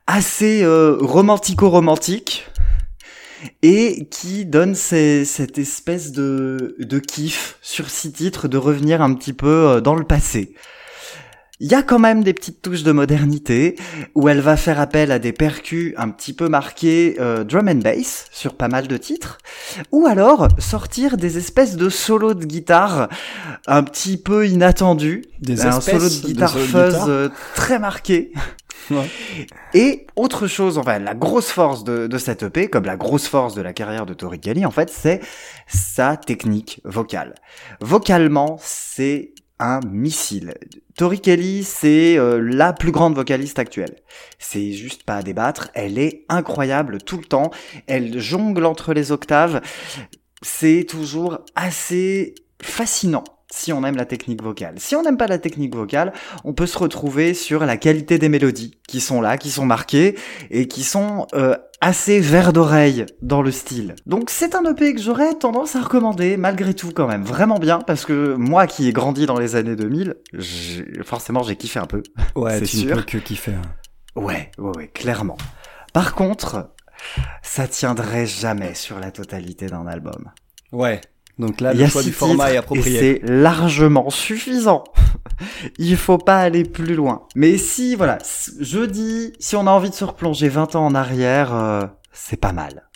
assez euh, romantico-romantique et qui donne cette espèce de, de kiff sur six titres de revenir un petit peu euh, dans le passé. Il y a quand même des petites touches de modernité où elle va faire appel à des percus un petit peu marqués euh, drum and bass sur pas mal de titres, ou alors sortir des espèces de solos de guitare un petit peu inattendus, Des un solo de guitare solos de fuzz guitare. euh, très marqué. Ouais. Et autre chose, enfin la grosse force de, de cette EP, comme la grosse force de la carrière de Tori Kelly, en fait, c'est sa technique vocale. Vocalement, c'est un missile. Tori Kelly, c'est euh, la plus grande vocaliste actuelle. C'est juste pas à débattre. Elle est incroyable tout le temps. Elle jongle entre les octaves. C'est toujours assez fascinant si on aime la technique vocale. Si on n'aime pas la technique vocale, on peut se retrouver sur la qualité des mélodies qui sont là, qui sont marquées et qui sont euh, assez verts d'oreille dans le style. Donc c'est un EP que j'aurais tendance à recommander malgré tout quand même, vraiment bien parce que moi qui ai grandi dans les années 2000, j'ai- forcément j'ai kiffé un peu. Ouais, C'est ne sûr. peux que kiffer. hein. Ouais, ouais, ouais, clairement. Par contre, ça tiendrait jamais sur la totalité d'un album. Ouais. Donc là, le choix du format est approprié. C'est largement suffisant. Il faut pas aller plus loin. Mais si, voilà, s- je dis, si on a envie de se replonger 20 ans en arrière, euh, c'est pas mal.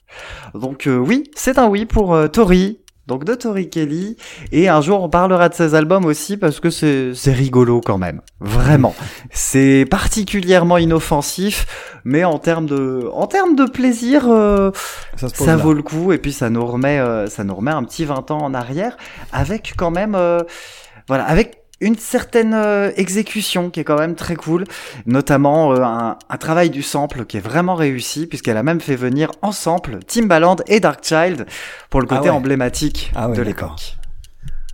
Donc euh, oui, c'est un oui pour euh, Tori. Donc de Tori Kelly. Et un jour, on parlera de ses albums aussi parce que c'est rigolo quand même. Vraiment. C'est particulièrement inoffensif, mais en termes de, en termes de plaisir, euh, Ça vaut le coup et puis ça nous remet euh, ça nous remet un petit 20 ans en arrière avec quand même euh, voilà avec une certaine euh, exécution qui est quand même très cool, notamment euh, un, un travail du sample qui est vraiment réussi puisqu'elle a même fait venir en sample Timbaland et Darkchild pour le Ah côté ouais. emblématique Ah ouais, de l'époque.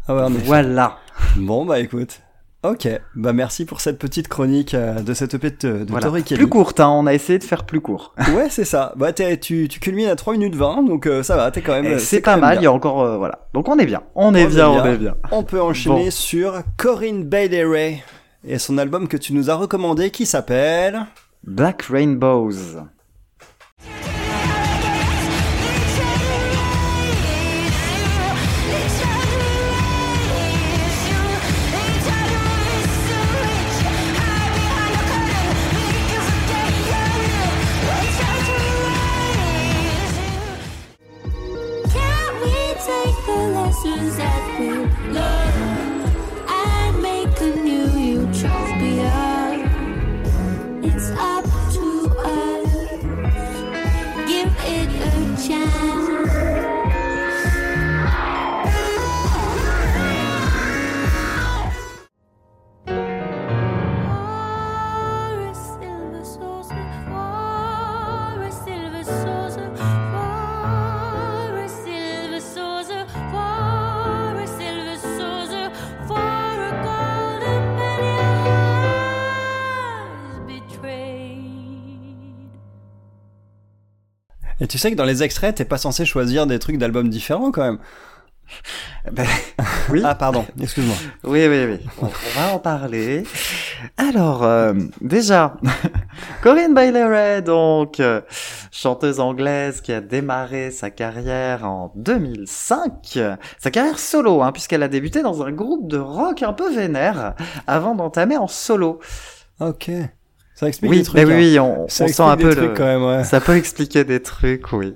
Ah ouais. Voilà. Bon, bah écoute. Ok, bah merci pour cette petite chronique euh, de cette EP de, de voilà. Tori Kelly. Plus courte, hein, on a essayé de faire plus court. Ouais, c'est ça. Bah tu, tu culmines à 3 minutes 20, donc euh, ça va, t'es quand même... Et euh, C'est pas mal, il y a encore euh, voilà. Donc on est bien. On est bien, on est bien. On peut enchaîner Bon. sur Corinne Bailey Ray et son album que tu nous as recommandé qui s'appelle... Black Rainbows. Et tu sais que dans les extraits, t'es pas censé choisir des trucs d'albums différents quand même. Ben, oui. Ah pardon, excuse-moi. Oui, oui, oui. On, on va en parler. Alors, euh, déjà, Corinne Bailey donc, euh, chanteuse anglaise qui a démarré sa carrière en 2005. Sa carrière solo, hein, puisqu'elle a débuté dans un groupe de rock un peu vénère avant d'entamer en solo. Ok. Ça explique Oui, des trucs. mais hein. oui, on, on Ça sent un peu le... trucs quand même, ouais. Ça peut expliquer des trucs, oui.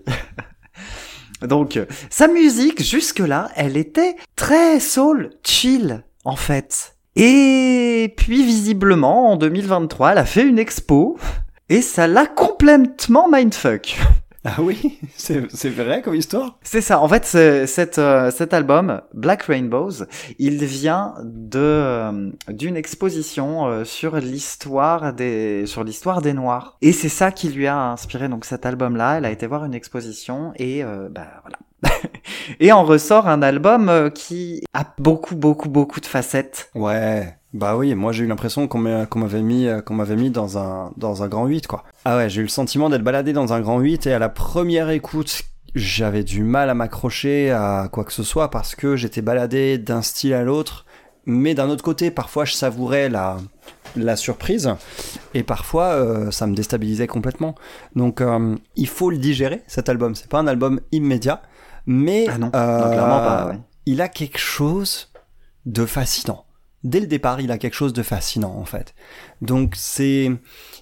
Donc, sa musique, jusque-là, elle était très soul, chill, en fait. Et puis, visiblement, en 2023, elle a fait une expo, et ça l'a complètement mindfuck. Ah oui, c'est vrai comme histoire? C'est ça. En fait, cet, euh, cet album, Black Rainbows, il vient de euh, d'une exposition euh, sur l'histoire des sur l'histoire des Noirs. Et c'est ça qui lui a inspiré donc cet album-là. Elle a été voir une exposition et euh, bah voilà. et en ressort un album qui a beaucoup beaucoup beaucoup de facettes. Ouais. Bah oui, moi j'ai eu l'impression qu'on m'avait mis, euh, qu'on m'avait mis dans un, dans un grand 8, quoi. Ah ouais, j'ai eu le sentiment d'être baladé dans un grand 8 et à la première écoute, j'avais du mal à m'accrocher à quoi que ce soit parce que j'étais baladé d'un style à l'autre. Mais d'un autre côté, parfois je savourais la, la surprise et parfois euh, ça me déstabilisait complètement. Donc euh, il faut le digérer, cet album. C'est pas un album immédiat, mais Ah non, euh, non, clairement pas. ouais. il a quelque chose de fascinant. Dès le départ, il a quelque chose de fascinant en fait. Donc c'est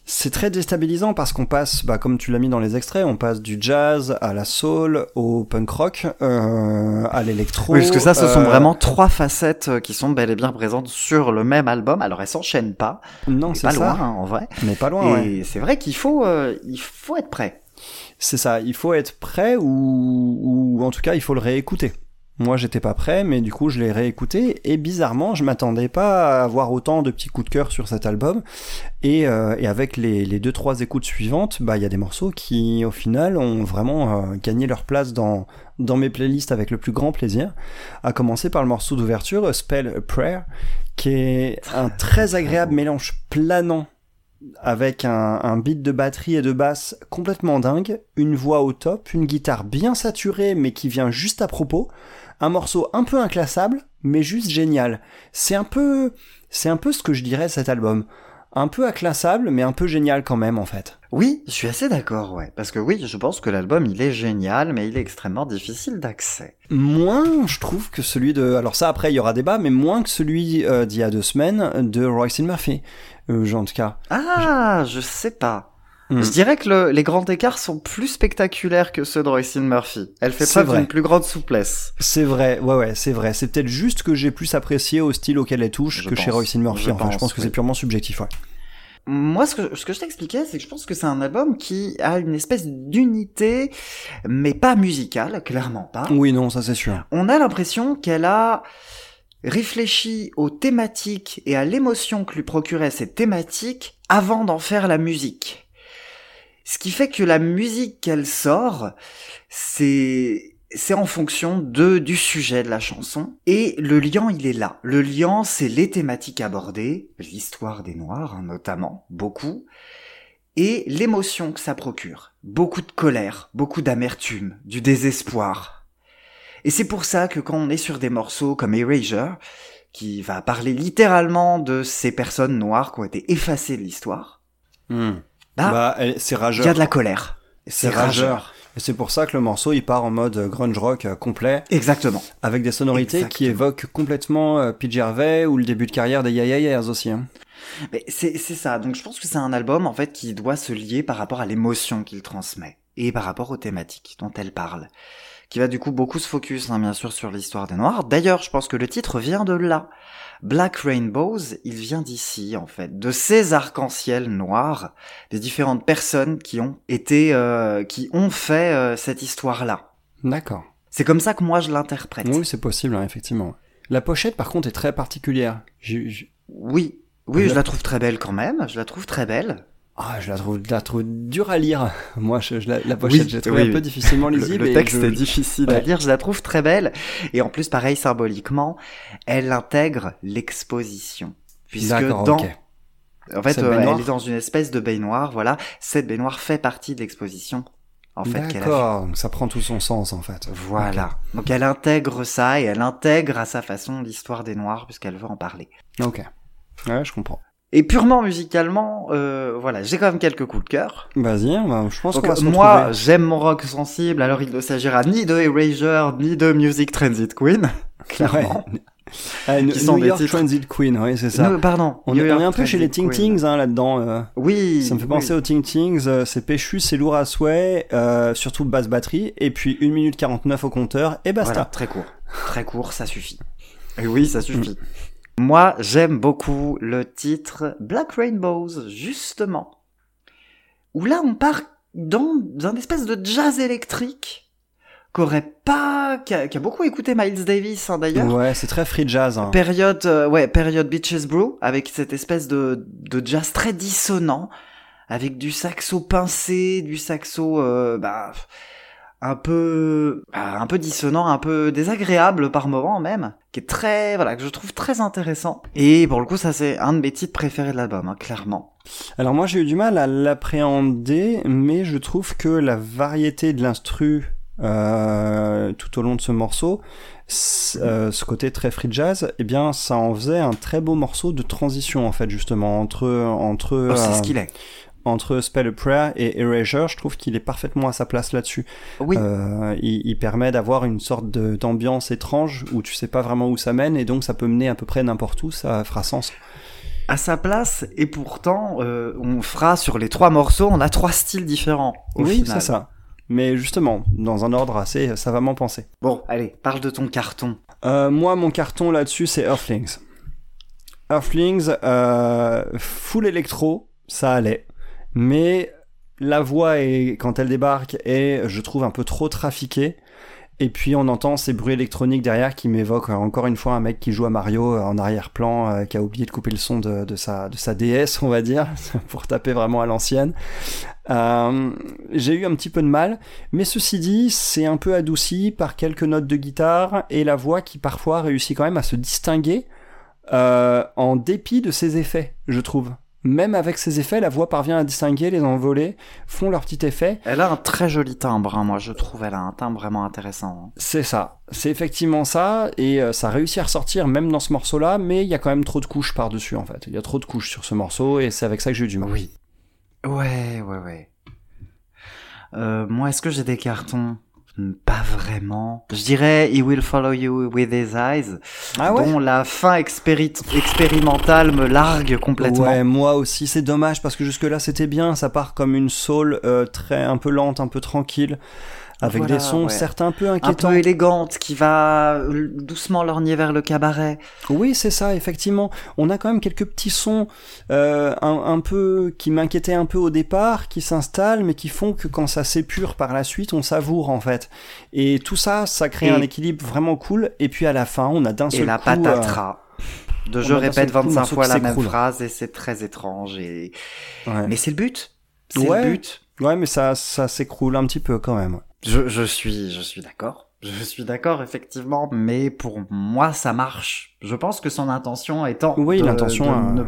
c'est très déstabilisant parce qu'on passe, bah, comme tu l'as mis dans les extraits, on passe du jazz à la soul, au punk rock, euh, à l'électro. Oui, parce que ça, ce sont euh, vraiment trois facettes euh, qui sont bel et bien présentes sur le même album. Alors, elles s'enchaînent pas, non, c'est pas ça, loin hein, en vrai. mais pas loin. ouais. Et c'est vrai qu'il faut, euh, il faut être prêt. C'est ça, il faut être prêt ou, ou en tout cas il faut le réécouter. Moi j'étais pas prêt, mais du coup je l'ai réécouté et bizarrement je m'attendais pas à avoir autant de petits coups de cœur sur cet album. Et, euh, et avec les, les deux trois écoutes suivantes, bah il y a des morceaux qui au final ont vraiment euh, gagné leur place dans dans mes playlists avec le plus grand plaisir. À commencer par le morceau d'ouverture, Spell a Prayer, qui est un très agréable mélange planant avec un, un beat de batterie et de basse complètement dingue, une voix au top, une guitare bien saturée mais qui vient juste à propos, un morceau un peu inclassable mais juste génial. C'est un peu, c'est un peu ce que je dirais de cet album. Un peu inclassable mais un peu génial quand même en fait. Oui, je suis assez d'accord, ouais. Parce que oui, je pense que l'album, il est génial, mais il est extrêmement difficile d'accès. Moins, je trouve, que celui de... Alors ça, après, il y aura débat, mais moins que celui euh, d'il y a deux semaines de Royce Murphy. Euh, en tout cas. Ah, je sais pas. Hmm. Je dirais que le- les grands écarts sont plus spectaculaires que ceux de Royce Murphy. Elle fait preuve d'une plus grande souplesse. C'est vrai, ouais, ouais, c'est vrai. C'est peut-être juste que j'ai plus apprécié au style auquel elle touche Je que chez pense. Royce Murphy. Je enfin, je pense, pense que oui. c'est purement subjectif, ouais. Moi, ce que, ce que je t'expliquais, c'est que je pense que c'est un album qui a une espèce d'unité, mais pas musicale, clairement pas. Oui, non, ça c'est sûr. On a l'impression qu'elle a réfléchit aux thématiques et à l'émotion que lui procuraient ces thématiques avant d'en faire la musique. Ce qui fait que la musique qu'elle sort, c'est c'est en fonction de du sujet de la chanson et le lien il est là. Le lien c'est les thématiques abordées, l'histoire des noirs hein, notamment, beaucoup et l'émotion que ça procure. Beaucoup de colère, beaucoup d'amertume, du désespoir. Et c'est pour ça que quand on est sur des morceaux comme Erasure, qui va parler littéralement de ces personnes noires qui ont été effacées de l'histoire, Hmm. bah, Bah, c'est il rageur. y a de la colère. C'est rageur. Et c'est pour ça que le morceau, il part en mode grunge rock euh, complet, Exactement. avec des sonorités qui évoquent complètement euh, Pete Gervais ou le début de carrière des Yeah Yeah Yeahs aussi. hein. Mais c'est ça. Donc je pense que c'est un album en fait qui doit se lier par rapport à l'émotion qu'il transmet et par rapport aux thématiques dont elle parle, qui va du coup beaucoup se focus hein, bien sûr sur l'histoire des Noirs. D'ailleurs, je pense que le titre vient de là. Black Rainbows, il vient d'ici en fait, de ces arcs-en-ciel noirs, des différentes personnes qui ont été, euh, qui ont fait euh, cette histoire-là. D'accord. C'est comme ça que moi je l'interprète. Oui, c'est possible, hein, effectivement. La pochette, par contre, est très particulière. J'ai- j'ai- Oui, oui, je la trouve très belle quand même. Je la trouve très belle. Ah, je la trouve, je la trouve dure à lire. Moi, je, je la, la pochette, Oui, j'ai trouvé oui, un peu difficilement Le, lisible. le et texte je- est difficile à lire, je la trouve très belle. Et en plus, pareil, symboliquement, elle intègre l'exposition. Puisque dans, en fait, euh, elle est dans une espèce de baignoire, voilà. Cette baignoire fait partie de l'exposition, en fait, qu'elle a fait. D'accord, donc ça prend tout son sens, en fait. Voilà. Donc elle intègre ça et elle intègre à sa façon l'histoire des Noirs puisqu'elle veut en parler. Ok. Ouais, je comprends. Et purement musicalement, euh, voilà, j'ai quand même quelques coups de cœur. Vas-y, bah, je pense qu'on va se moi, j'aime mon rock sensible, alors il ne s'agira ni de Erasure, ni de Music Transit Queen, clairement. Ouais. Ah, New Qui sont New des York titres- Transit Queen, oui, c'est ça. No, pardon. on, est, on York est un peu chez les Ting. Tings hein, là-dedans. euh. Oui. Ça me fait penser oui. aux Ting Tings, euh, c'est péchu, c'est lourd à souhait, euh, surtout basse batterie, et puis 1 minute 49 au compteur, et basta. Voilà, très court. Très court, ça suffit. Et oui, ça suffit. Moi, j'aime beaucoup le titre Black Rainbows, justement. Où là, on part dans un espèce de jazz électrique qu'aurait pas, qui a, beaucoup écouté Miles Davis, hein, d'ailleurs. Ouais, c'est très free jazz. hein. Période, euh, ouais, période Beaches Brew, avec cette espèce de, de jazz très dissonant, avec du saxo pincé, du saxo, euh, bah, un peu, bah, un peu dissonant, un peu désagréable par moment même, qui est très, voilà, que je trouve très intéressant. Et pour le coup, ça c'est un de mes titres préférés de l'album, hein, clairement. Alors moi j'ai eu du mal à l'appréhender, mais je trouve que la variété de l'instru euh, tout au long de ce morceau, euh, ce côté très free jazz, eh bien ça en faisait un très beau morceau de transition en fait justement entre entre Oh, c'est euh, ce qu'il est. entre Spell a Prayer et Erasure. Je trouve qu'il est parfaitement à sa place là-dessus. Oui. Euh, il, il permet d'avoir une sorte d'ambiance étrange où tu sais pas vraiment où ça mène et donc ça peut mener à peu près n'importe où. Ça fera sens. à sa place, et pourtant, euh, on fera sur les trois morceaux, on a trois styles différents. Au oui, c'est ça. Mais justement, dans un ordre assez savamment pensé. Bon, allez, parle de ton carton. Euh, moi, mon carton là-dessus, c'est Earthlings. Earthlings, full électro, ça allait. Mais la voix, est, quand elle débarque, est, je trouve, un peu trop trafiquée. Et puis on entend ces bruits électroniques derrière qui m'évoquent euh, encore une fois un mec qui joue à Mario euh, en arrière-plan, euh, qui a oublié de couper le son de, sa, de sa DS, on va dire, pour taper vraiment à l'ancienne. J'ai eu un petit peu de mal, mais ceci dit, c'est un peu adouci par quelques notes de guitare et la voix qui parfois réussit quand même à se distinguer en dépit de ses effets, je trouve. Même avec ses effets, la voix parvient à distinguer les envolées, font leur petit effet. Elle a un très joli timbre, hein, moi je trouve. Elle a un timbre vraiment intéressant. hein. C'est ça, c'est effectivement ça, et euh, ça réussit à ressortir même dans ce morceau-là, mais il y a quand même trop de couches par-dessus en fait. Il y a trop de couches sur ce morceau, et c'est avec ça que j'ai eu du mal. Oui. Ouais, ouais, ouais. Euh, moi, est-ce que j'ai des cartons? Pas vraiment. Je dirais He Will Follow You With His Eyes, Ah ouais dont la fin expéri- expérimentale me largue complètement. Ouais, moi aussi, c'est dommage parce que jusque-là c'était bien, ça part comme une soul euh, très un peu lente, un peu tranquille, avec Voilà, des sons ouais. certes un peu un inquiétants. peu élégante, qui va euh, doucement lorgner vers le cabaret. Oui, c'est ça, effectivement. On a quand même quelques petits sons euh, un, un peu qui m'inquiétaient un peu au départ, qui s'installent, mais qui font que quand ça s'épure par la suite, on savoure en fait. Et tout ça, ça crée Et- un équilibre vraiment cool. Et puis à la fin, on a d'un seul Et la coup, euh, patatras. De je répète seul coup le 25 morceau fois la même phrase et c'est très étrange. Et... ouais. Mais c'est le but. C'est Ouais. le but. Ouais, mais ça, ça s'écroule un petit peu quand même. Je, je suis, je suis d'accord. Je suis d'accord, effectivement, mais pour moi, ça marche. Je pense que son intention étant Oui, de- l'intention, euh, ne-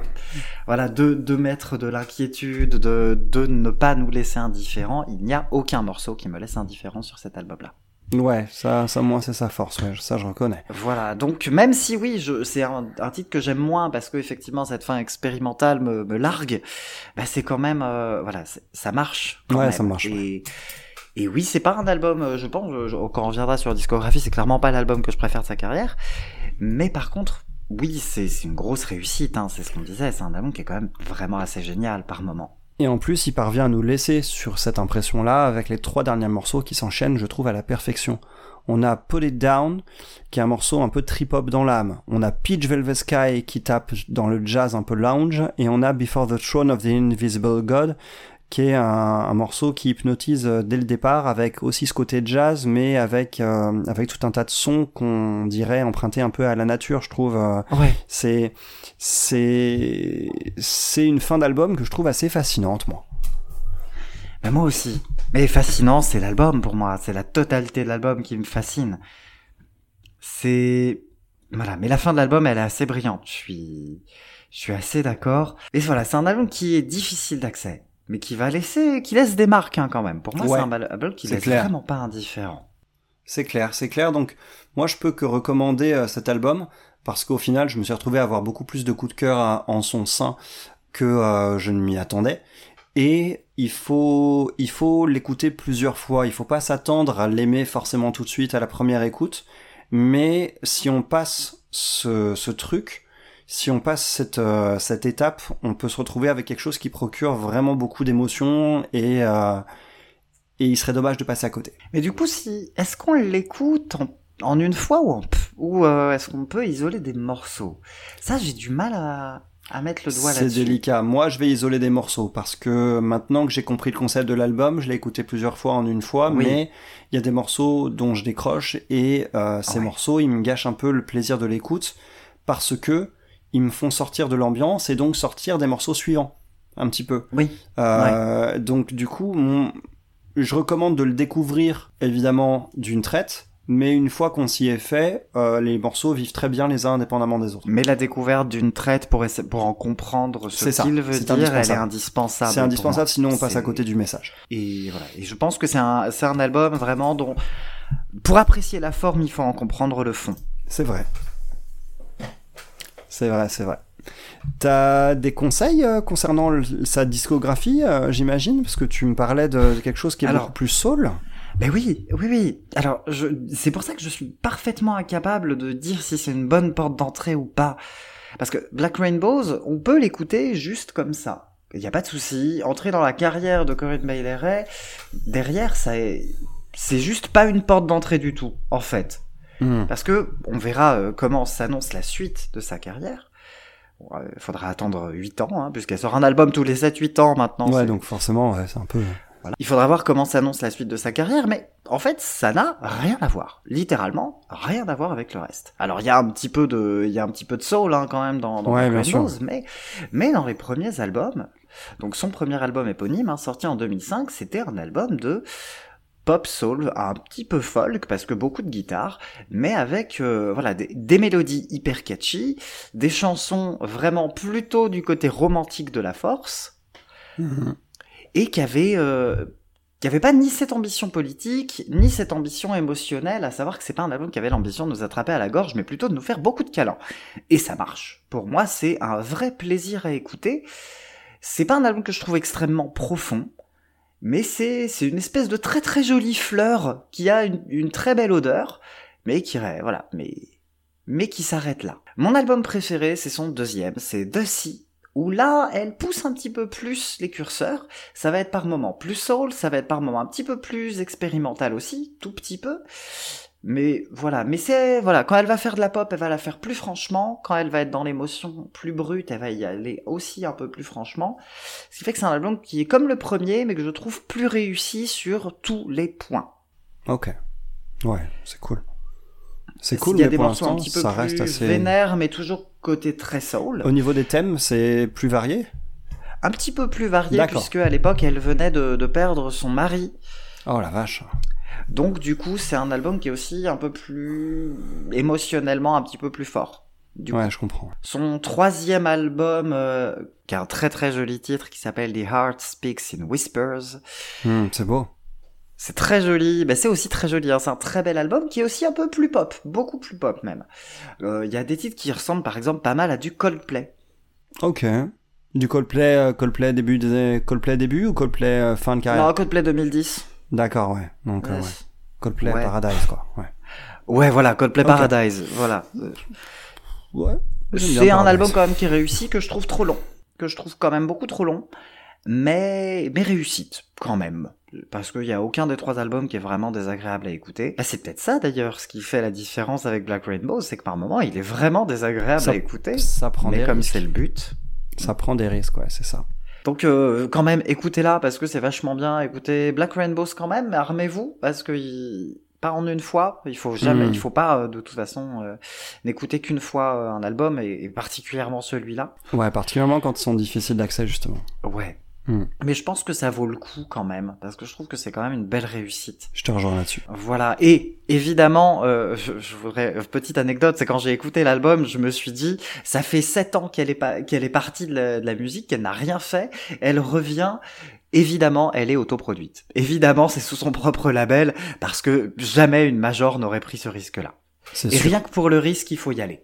voilà, de, de mettre de l'inquiétude, de, de ne pas nous laisser indifférents. Il n'y a aucun morceau qui me laisse indifférent sur cet album-là. Ouais, ça, ça moi, c'est sa force. Ouais, ça, je reconnais. Voilà, donc même si oui, je, c'est un, un titre que j'aime moins parce que effectivement cette fin expérimentale me, me largue, bah c'est quand même, euh, voilà, ça marche. Quand Ouais, même. ça marche, Et, et oui, c'est pas un album, euh, je pense, je- quand on reviendra sur la discographie, c'est clairement pas l'album que je préfère de sa carrière. Mais par contre, oui, c'est c'est une grosse réussite, hein, c'est ce qu'on disait, c'est un album qui est quand même vraiment assez génial par moment. Et en plus, il parvient à nous laisser sur cette impression-là avec les trois derniers morceaux qui s'enchaînent, je trouve, à la perfection. On a Put It Down, qui est un morceau un peu trip-hop dans l'âme. On a Peach Velvet Sky, qui tape dans le jazz un peu lounge. Et on a Before the Throne of the Invisible God, qui est un, un morceau qui hypnotise euh, dès le départ, avec aussi ce côté jazz, mais avec, euh, avec tout un tas de sons qu'on dirait emprunter un peu à la nature, je trouve. euh, Ouais. c'est c'est c'est une fin d'album que je trouve assez fascinante moi. Mais moi aussi. Mais fascinant, c'est l'album pour moi. C'est la totalité de l'album qui me fascine. C'est voilà. Mais la fin de l'album, elle est assez brillante. Je suis, je suis assez d'accord. Et voilà, c'est un album qui est difficile d'accès, mais qui va laisser, qui laisse des marques hein, quand même. Pour moi, Ouais. c'est un al- album qui clair. vraiment pas indifférent. C'est clair, c'est clair. Donc moi je peux que recommander euh, cet album parce qu'au final je me suis retrouvé à avoir beaucoup plus de coups de cœur à- en son sein que euh, je ne m'y attendais. Et il faut il faut l'écouter plusieurs fois. Il faut pas s'attendre à l'aimer forcément tout de suite à la première écoute. Mais si on passe ce, ce truc, si on passe cette, euh, cette étape, on peut se retrouver avec quelque chose qui procure vraiment beaucoup d'émotions et, euh, et il serait dommage de passer à côté. Mais du coup, si, est-ce qu'on l'écoute en, en une fois ou en, p- ou euh, est-ce qu'on peut isoler des morceaux? Ça, j'ai du mal à, à mettre le doigt C'est là-dessus. délicat. Moi, je vais isoler des morceaux parce que maintenant que j'ai compris le concept de l'album, je l'ai écouté plusieurs fois en une fois, Oui. mais il y a des morceaux dont je décroche et euh, ces Ouais. morceaux, ils me gâchent un peu le plaisir de l'écoute parce que ils me font sortir de l'ambiance et donc sortir des morceaux suivants, un petit peu. Oui. Euh, Donc du coup, mon... je recommande de le découvrir évidemment d'une traite, mais une fois qu'on s'y est fait, euh, les morceaux vivent très bien les uns indépendamment des autres. Mais la découverte d'une traite pour, pour en comprendre ce qu'il veut dire, elle est indispensable. C'est indispensable, sinon on passe à côté du message. Et voilà. Et je pense que c'est un, c'est un album vraiment dont, pour apprécier la forme, il faut en comprendre le fond. C'est vrai. C'est vrai, c'est vrai. T'as des conseils euh, concernant le- sa discographie, euh, j'imagine, parce que tu me parlais de, de quelque chose qui est Alors, beaucoup plus soul. Ben oui, oui, oui. Alors, c'est pour ça que je suis parfaitement incapable de dire si c'est une bonne porte d'entrée ou pas. Parce que Black Rainbows, on peut l'écouter juste comme ça. Il n'y a pas de souci. Entrer dans la carrière de Corinne Bailey derrière, ça est, c'est juste pas une porte d'entrée du tout, en fait. Hmm. Parce que on verra euh, comment s'annonce la suite de sa carrière. Il faudra attendre 8 ans, hein, puisqu'elle sort un album tous les 7-8 ans maintenant. Ouais, donc forcément, ouais, c'est un peu. voilà. Il faudra voir comment s'annonce la suite de sa carrière, mais en fait, ça n'a rien à voir. Littéralement, rien à voir avec le reste. Alors, il y a un petit peu de, il y a un petit peu de soul, hein, quand même, dans, dans Ouais, Black bien sûr. Rainbows, mais, mais dans les premiers albums, donc son premier album éponyme, hein, sorti en 2005, c'était un album de pop soul, un petit peu folk, parce que beaucoup de guitare, mais avec, euh, voilà, des, des mélodies hyper catchy, des chansons vraiment plutôt du côté romantique de la force, et qui avait euh, qui avait pas ni cette ambition politique ni cette ambition émotionnelle à savoir que c'est pas un album qui avait l'ambition de nous attraper à la gorge mais plutôt de nous faire beaucoup de câlins. Et ça marche. Pour moi c'est un vrai plaisir à écouter. C'est pas un album que je trouve extrêmement profond mais c'est une espèce de très très jolie fleur qui a une, très belle odeur mais qui voilà mais mais qui s'arrête là mon album préféré c'est son deuxième c'est The Sea où là, elle pousse un petit peu plus les curseurs. Ça va être par moments plus soul, ça va être par moments un petit peu plus expérimental aussi, tout petit peu. Mais voilà, mais c'est voilà, quand elle va faire de la pop, elle va la faire plus franchement. Quand elle va être dans l'émotion plus brute, elle va y aller aussi un peu plus franchement. Ce qui fait que c'est un album qui est comme le premier, mais que je trouve plus réussi sur tous les points. Ok. Ouais, c'est cool. C'est Il cool, y a mais des pour morceaux un petit peu ça plus reste assez. vénères, mais toujours côté très soul. Au niveau des thèmes, c'est plus varié? Un petit peu plus varié, puisque à l'époque, elle venait de, de perdre son mari. Oh la vache. Donc du coup, c'est un album qui est aussi un peu plus émotionnellement un petit peu plus fort. Du coup. Ouais, je comprends. Son troisième album, euh, qui a un très très joli titre, qui s'appelle The Heart Speaks in Whispers. Hmm, c'est beau. C'est très joli, ben, c'est aussi très joli, hein. c'est un très bel album qui est aussi un peu plus pop, beaucoup plus pop même. Euh, Il y a des titres qui ressemblent par exemple pas mal à du Coldplay. Ok. Du Coldplay, euh, Coldplay début des Coldplay début ou Coldplay euh, fin de carrière? Non, Coldplay 2010. D'accord, ouais. Donc euh, Ouais. Coldplay Ouais. Paradise quoi. Ouais. Ouais, voilà, Coldplay. Paradise, voilà. Ouais. C'est un album quand même qui réussit, que je trouve trop long. Que je trouve quand même beaucoup trop long. Mais, mais réussite, quand même. Parce qu'il n'y a aucun des trois albums qui est vraiment désagréable à écouter. C'est peut-être ça d'ailleurs, ce qui fait la différence avec Black Rainbow, c'est que par moment il est vraiment désagréable Ça- à écouter. Ça prend Mais des comme c'est le but. Ça prend des risques, ouais, c'est ça. Donc euh, quand même, écoutez-la parce que c'est vachement bien. Écoutez Black Rainbows quand même, mais armez-vous parce que il- pas en une fois. Il faut jamais, Mm. il faut pas euh, de toute façon euh, n'écouter qu'une fois euh, un album et, et particulièrement celui-là. Ouais, particulièrement quand ils sont difficiles d'accès justement. Ouais. Mm. Mais je pense que ça vaut le coup quand même parce que je trouve que c'est quand même une belle réussite. Je te rejoins là-dessus. Voilà. Et évidemment, euh, je, je voudrais euh, petite anecdote, c'est quand j'ai écouté l'album, je me suis dit, ça fait sept ans qu'elle est pas qu'elle est partie de la, de la musique, qu'elle n'a rien fait, elle revient. Évidemment, elle est autoproduite. Évidemment, c'est sous son propre label parce que jamais une major n'aurait pris ce risque-là. C'est Et sûr. rien que pour le risque, il faut y aller.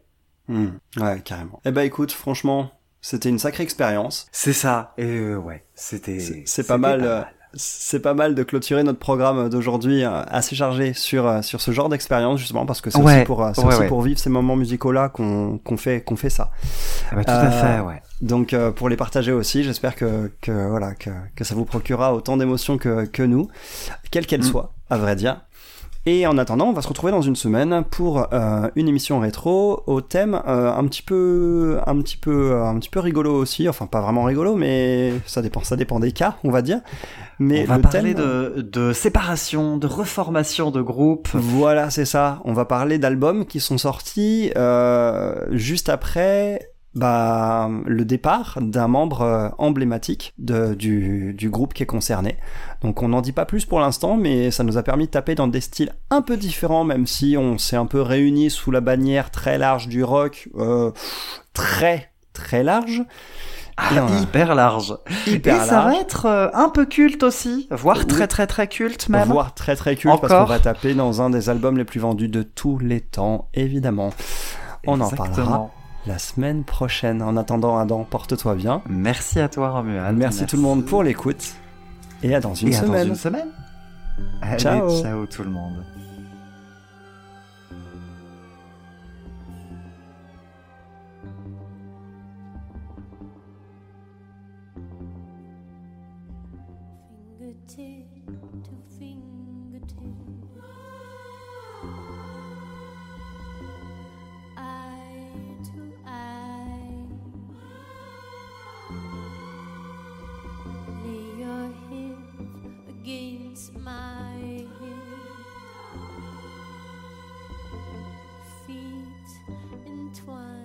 Hmm. Ouais, carrément. Eh ben écoute, franchement, c'était une sacrée expérience. C'est ça. Et euh, ouais, c'était. C'est- pas mal. euh, C'est pas mal de clôturer notre programme d'aujourd'hui euh, assez chargé sur euh, sur ce genre d'expérience justement parce que c'est Ouais, aussi pour c'est ouais, aussi ouais. pour vivre ces moments musicaux là qu'on qu'on fait qu'on fait ça. Ah bah, tout Euh, à fait, ouais. Donc euh, pour les partager aussi, j'espère que que voilà que que ça vous procurera autant d'émotions que que nous, quelles qu'elles Mm. soient, à vrai dire. Et en attendant, on va se retrouver dans une semaine pour euh, une émission rétro au thème euh, un petit peu, un petit peu, euh, un petit peu rigolo aussi. Enfin, pas vraiment rigolo, mais ça dépend, ça dépend des cas, on va dire. Mais On va le parler thème, de, de séparation, de reformation de groupe. voilà, c'est ça. On va parler d'albums qui sont sortis euh, juste après bah, le départ d'un membre euh, emblématique de, du, du groupe qui est concerné. Donc on n'en dit pas plus pour l'instant, mais ça nous a permis de taper dans des styles un peu différents, même si on s'est un peu réunis sous la bannière très large du rock, euh, très très large. Ah, a- hyper large. Hyper Et ça va large. être euh, un peu culte aussi, voire Oui. très très très culte même. voire très très culte parce qu'on va taper dans un des albums les plus vendus de tous les temps, évidemment. On en parlera. La semaine prochaine. En attendant, Adam, porte-toi bien. Merci à toi Romuald. Merci, tout le monde pour l'écoute. Et à dans une Et à dans semaine. une semaine. Allez, Ciao. ciao tout le monde. My. Feet entwined.